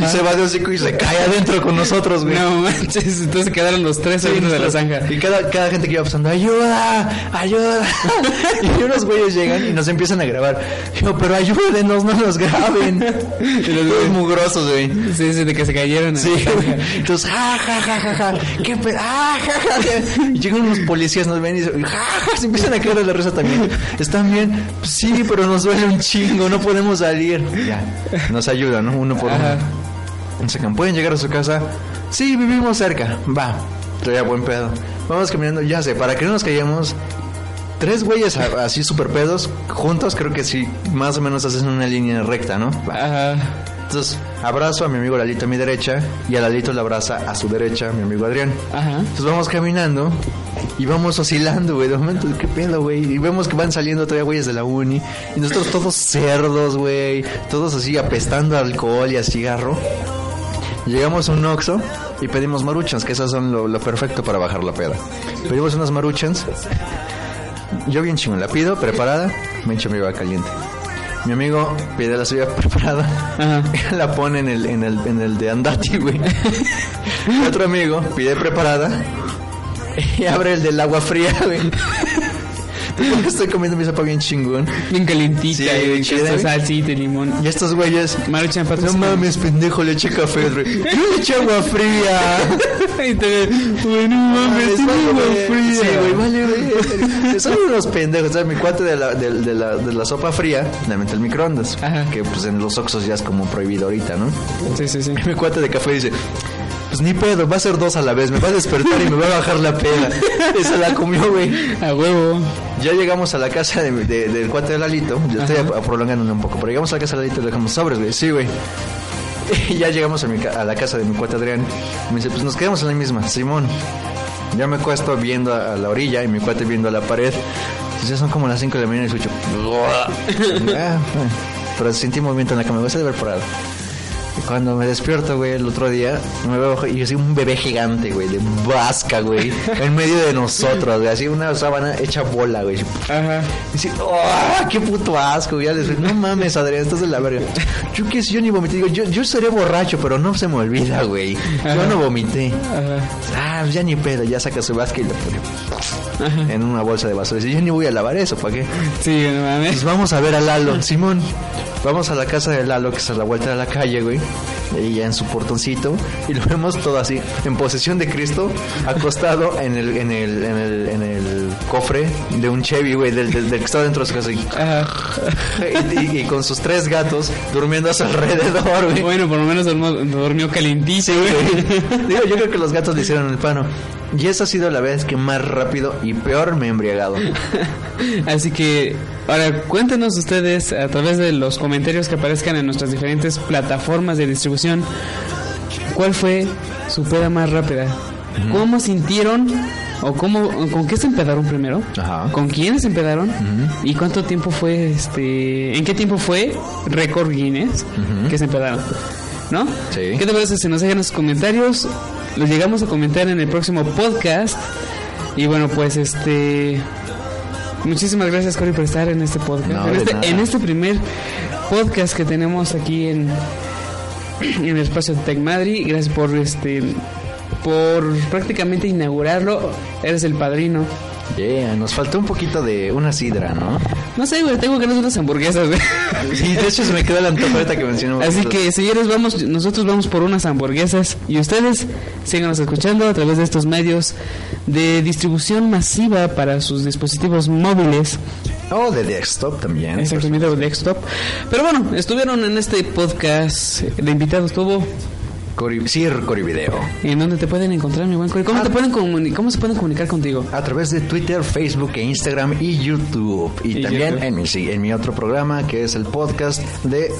y se va de hocico y se cae adentro con nosotros, güey. No manches, entonces quedaron los tres Sí, adentro de la zanja. Y cada, cada gente que iba pasando, ayuda, ayuda. y unos güeyes llegan y nos empiezan a grabar. Yo, pero ayúdenos, no nos graben. y los güeyes mugrosos, güey. Sí, sí, de que se cayeron. Sí, güey. Entonces, ja, ja, ja, ja, ja. ¿Qué pe- ah, ja, ja, ja. Y llegan unos policías, nos ven y dicen, ja, ja, se empiezan a caer de la risa también. ¿Están bien? Pues sí, pero nos duele un chingo, no podemos salir. Ya, nos ayudan, ¿no? Uno por Ajá. uno. Sacan, ¿pueden llegar a su casa? Sí, vivimos cerca. Va, todavía buen pedo. Vamos caminando, ya sé, para que no nos callemos. Tres güeyes así super pedos, juntos creo que sí, más o menos hacen una línea recta, ¿no? Ajá. Entonces, abrazo a mi amigo Lalito a mi derecha y a Lalito le abraza a su derecha mi amigo Adrián. Ajá. Entonces vamos caminando y vamos oscilando, güey. De momento, ¿qué pedo, güey? Y vemos que van saliendo todavía güeyes de la uni. Y nosotros todos cerdos, güey. Todos así apestando a alcohol y a cigarro. Llegamos a un Oxxo y pedimos maruchans, que esas son lo, lo perfecto para bajar la peda. Pedimos unas maruchans. Yo bien chingón, la pido, preparada. Me echo mi va caliente. Mi amigo pide la suya preparada. Ajá. La pone en el, en el, en el de Andati, güey. Otro amigo pide preparada. y abre el del agua fría, güey. Porque estoy comiendo mi sopa bien chingón. Bien calientita, Sí, con güey. salsita y limón. Y estos güeyes. Maruchan No mames, pendejo, le eché café, güey. Yo le eché agua fría. Y te- Güey, no mames, vale, agua fría. Sí, güey, vale, güey. Son unos pendejos. ¿sabes? Mi cuate de la, de, de la, de la sopa fría le mete el microondas. Ajá. Que pues en los Oxxos ya es como prohibido ahorita, ¿no? Sí, sí, sí. Mi cuate de café dice, pues ni pedo, va a ser dos a la vez, me va a despertar y me va a bajar la peda. Se la comió, güey. A huevo. Ya llegamos a la casa de- de- del cuate de Lalito, yo estoy prolongándome un poco, pero llegamos a la casa de Lalito y le dejamos sobres, güey, sí, güey. Y ya llegamos a, mi a la casa de mi cuate Adrián. Me dice, pues nos quedamos en la misma, Simón. Ya me acuesto viendo a, la orilla y mi cuate viendo a la pared. Pues ya son como las 5 de la mañana y escucho... Ah, bueno. pero sentí movimiento en la cama, voy a ver por algo. Cuando me despierto, güey, el otro día, me veo y así un bebé gigante, güey, de vasca, güey, en medio de nosotros, güey, así una sábana hecha bola, güey. Ajá. Y así, ¡oh, qué puto asco! Ya les no mames, Adrián, estás de la verga. Yo qué sé, yo ni vomité. Digo, yo, yo seré borracho, pero no se me olvida, güey. Yo no vomité. Ajá. Ah, pues ya ni pedo, ya saca su vasca y le pone en una bolsa de basura. Dice, yo ni voy a lavar eso, ¿para qué? Sí, no mames. Pues vamos a ver a Lalo. Simón, vamos a la casa de Lalo, que está a la vuelta de la calle, güey. Y ya en su portoncito. Y lo vemos todo así, en posesión de Cristo, acostado en el, en el, en el, en el cofre de un Chevy, güey, del, del, del que está dentro de su casa. Y, Ajá. y- y con sus tres gatos durmiendo a su alrededor, güey. Bueno, por lo menos durmió, calentito, güey. Digo, yo creo que los gatos le hicieron el pano. Y esa ha sido la vez que más rápido y peor me he embriagado. Así que, ahora cuéntenos ustedes a través de los comentarios que aparezcan en nuestras diferentes plataformas de distribución, ¿cuál fue su peda más rápida? ¿Cómo sintieron o cómo, con qué se empedaron primero? Ajá. ¿Con quiénes se empedaron? ¿Y cuánto tiempo fue, este, en qué tiempo fue récord Guinness que se empedaron? ¿No? Sí. ¿Qué te parece si nos dejan los comentarios? Los llegamos a comentar en el próximo podcast. Y bueno, pues este... Muchísimas gracias, Cory, por estar en este podcast. No, en, de este, en este primer podcast que tenemos aquí en, en el espacio de Tech Madrid. Gracias por este por prácticamente inaugurarlo. Eres el padrino. Yeah, nos faltó un poquito de una sidra, ¿no? No sé, güey, tengo ganas de unas hamburguesas, güey. Sí, de hecho se me quedó el antojo que mencionamos. Así que, señores, vamos, nosotros vamos por unas hamburguesas y ustedes síganos escuchando a través de estos medios de distribución masiva para sus dispositivos móviles. Oh, de desktop también. Exactamente, o desktop. Pero bueno, estuvieron en este podcast. De invitado estuvo. Cori, Sir Cori Video. ¿En dónde te pueden encontrar, mi buen Cory? ¿Cómo, te pueden comuni- ¿Cómo se pueden comunicar contigo? A través de Twitter, Facebook, e Instagram y YouTube. Y, Y también YouTube. En, mi, sí, en mi otro programa que es el podcast de...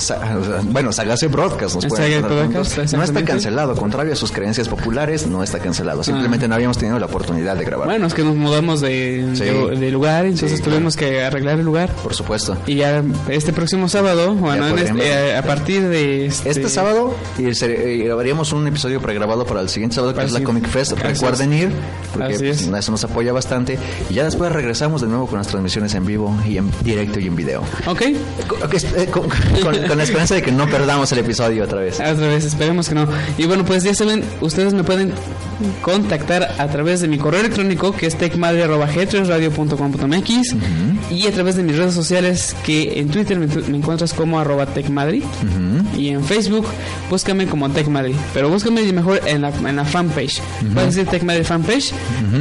Bueno, Sagase Broadcast. Nos El pueden Broadcast. No está cancelado. Contrario a sus creencias populares, no está cancelado. Simplemente no habíamos tenido la oportunidad de grabar. Bueno, es que nos mudamos de, Sí. de, de lugar, entonces Sí, tuvimos que arreglar el lugar. Por supuesto. Y ya este próximo sábado, bueno, este- eh, a partir de este, Este sábado y se- grabaríamos un episodio pregrabado para el siguiente sábado que Para es la Comic Fest. Así Recuerden ir porque Así pues, es. eso nos apoya bastante. Y ya después regresamos de nuevo con las transmisiones en vivo y en directo y en video. Ok, Con, eh, con- con- con la esperanza de que no perdamos el episodio otra vez. otra vez, esperemos que no. Y bueno, pues ya saben, ustedes me pueden contactar a través de mi correo electrónico que es techmadre.g3radio.com.mx y a través de mis redes sociales que en Twitter me, me encuentras como arroba techmadrid y en Facebook búscame como techmadrid, pero búscame mejor en la, en la fanpage. Puedes decir techmadrid fanpage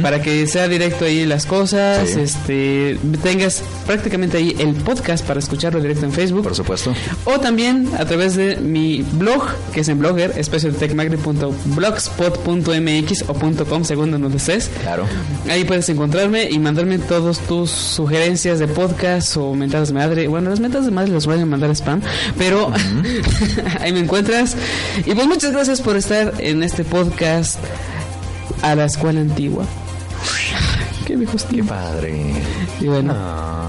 para que sea directo ahí las cosas, Sí. este tengas prácticamente ahí el podcast para escucharlo directo en Facebook. Por supuesto. O también a través de mi blog, que es en blogger, especialtechmagri.blogspot.mx o .com, según donde estés. Claro. Ahí puedes encontrarme y mandarme todos tus sugerencias de podcast o mentadas de madre. Bueno, las mentadas de madre las voy a mandar a spam, pero ahí me encuentras. Y pues muchas gracias por estar en este podcast a la escuela antigua. Qué viejos Qué tiempos. padre. Y bueno,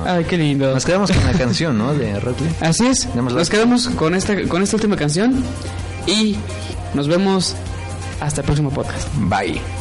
ay, qué lindo. Nos quedamos con la canción, ¿no? De Radley. Así es. Nos quedamos con esta, con esta última canción y nos vemos hasta el próximo podcast. Bye.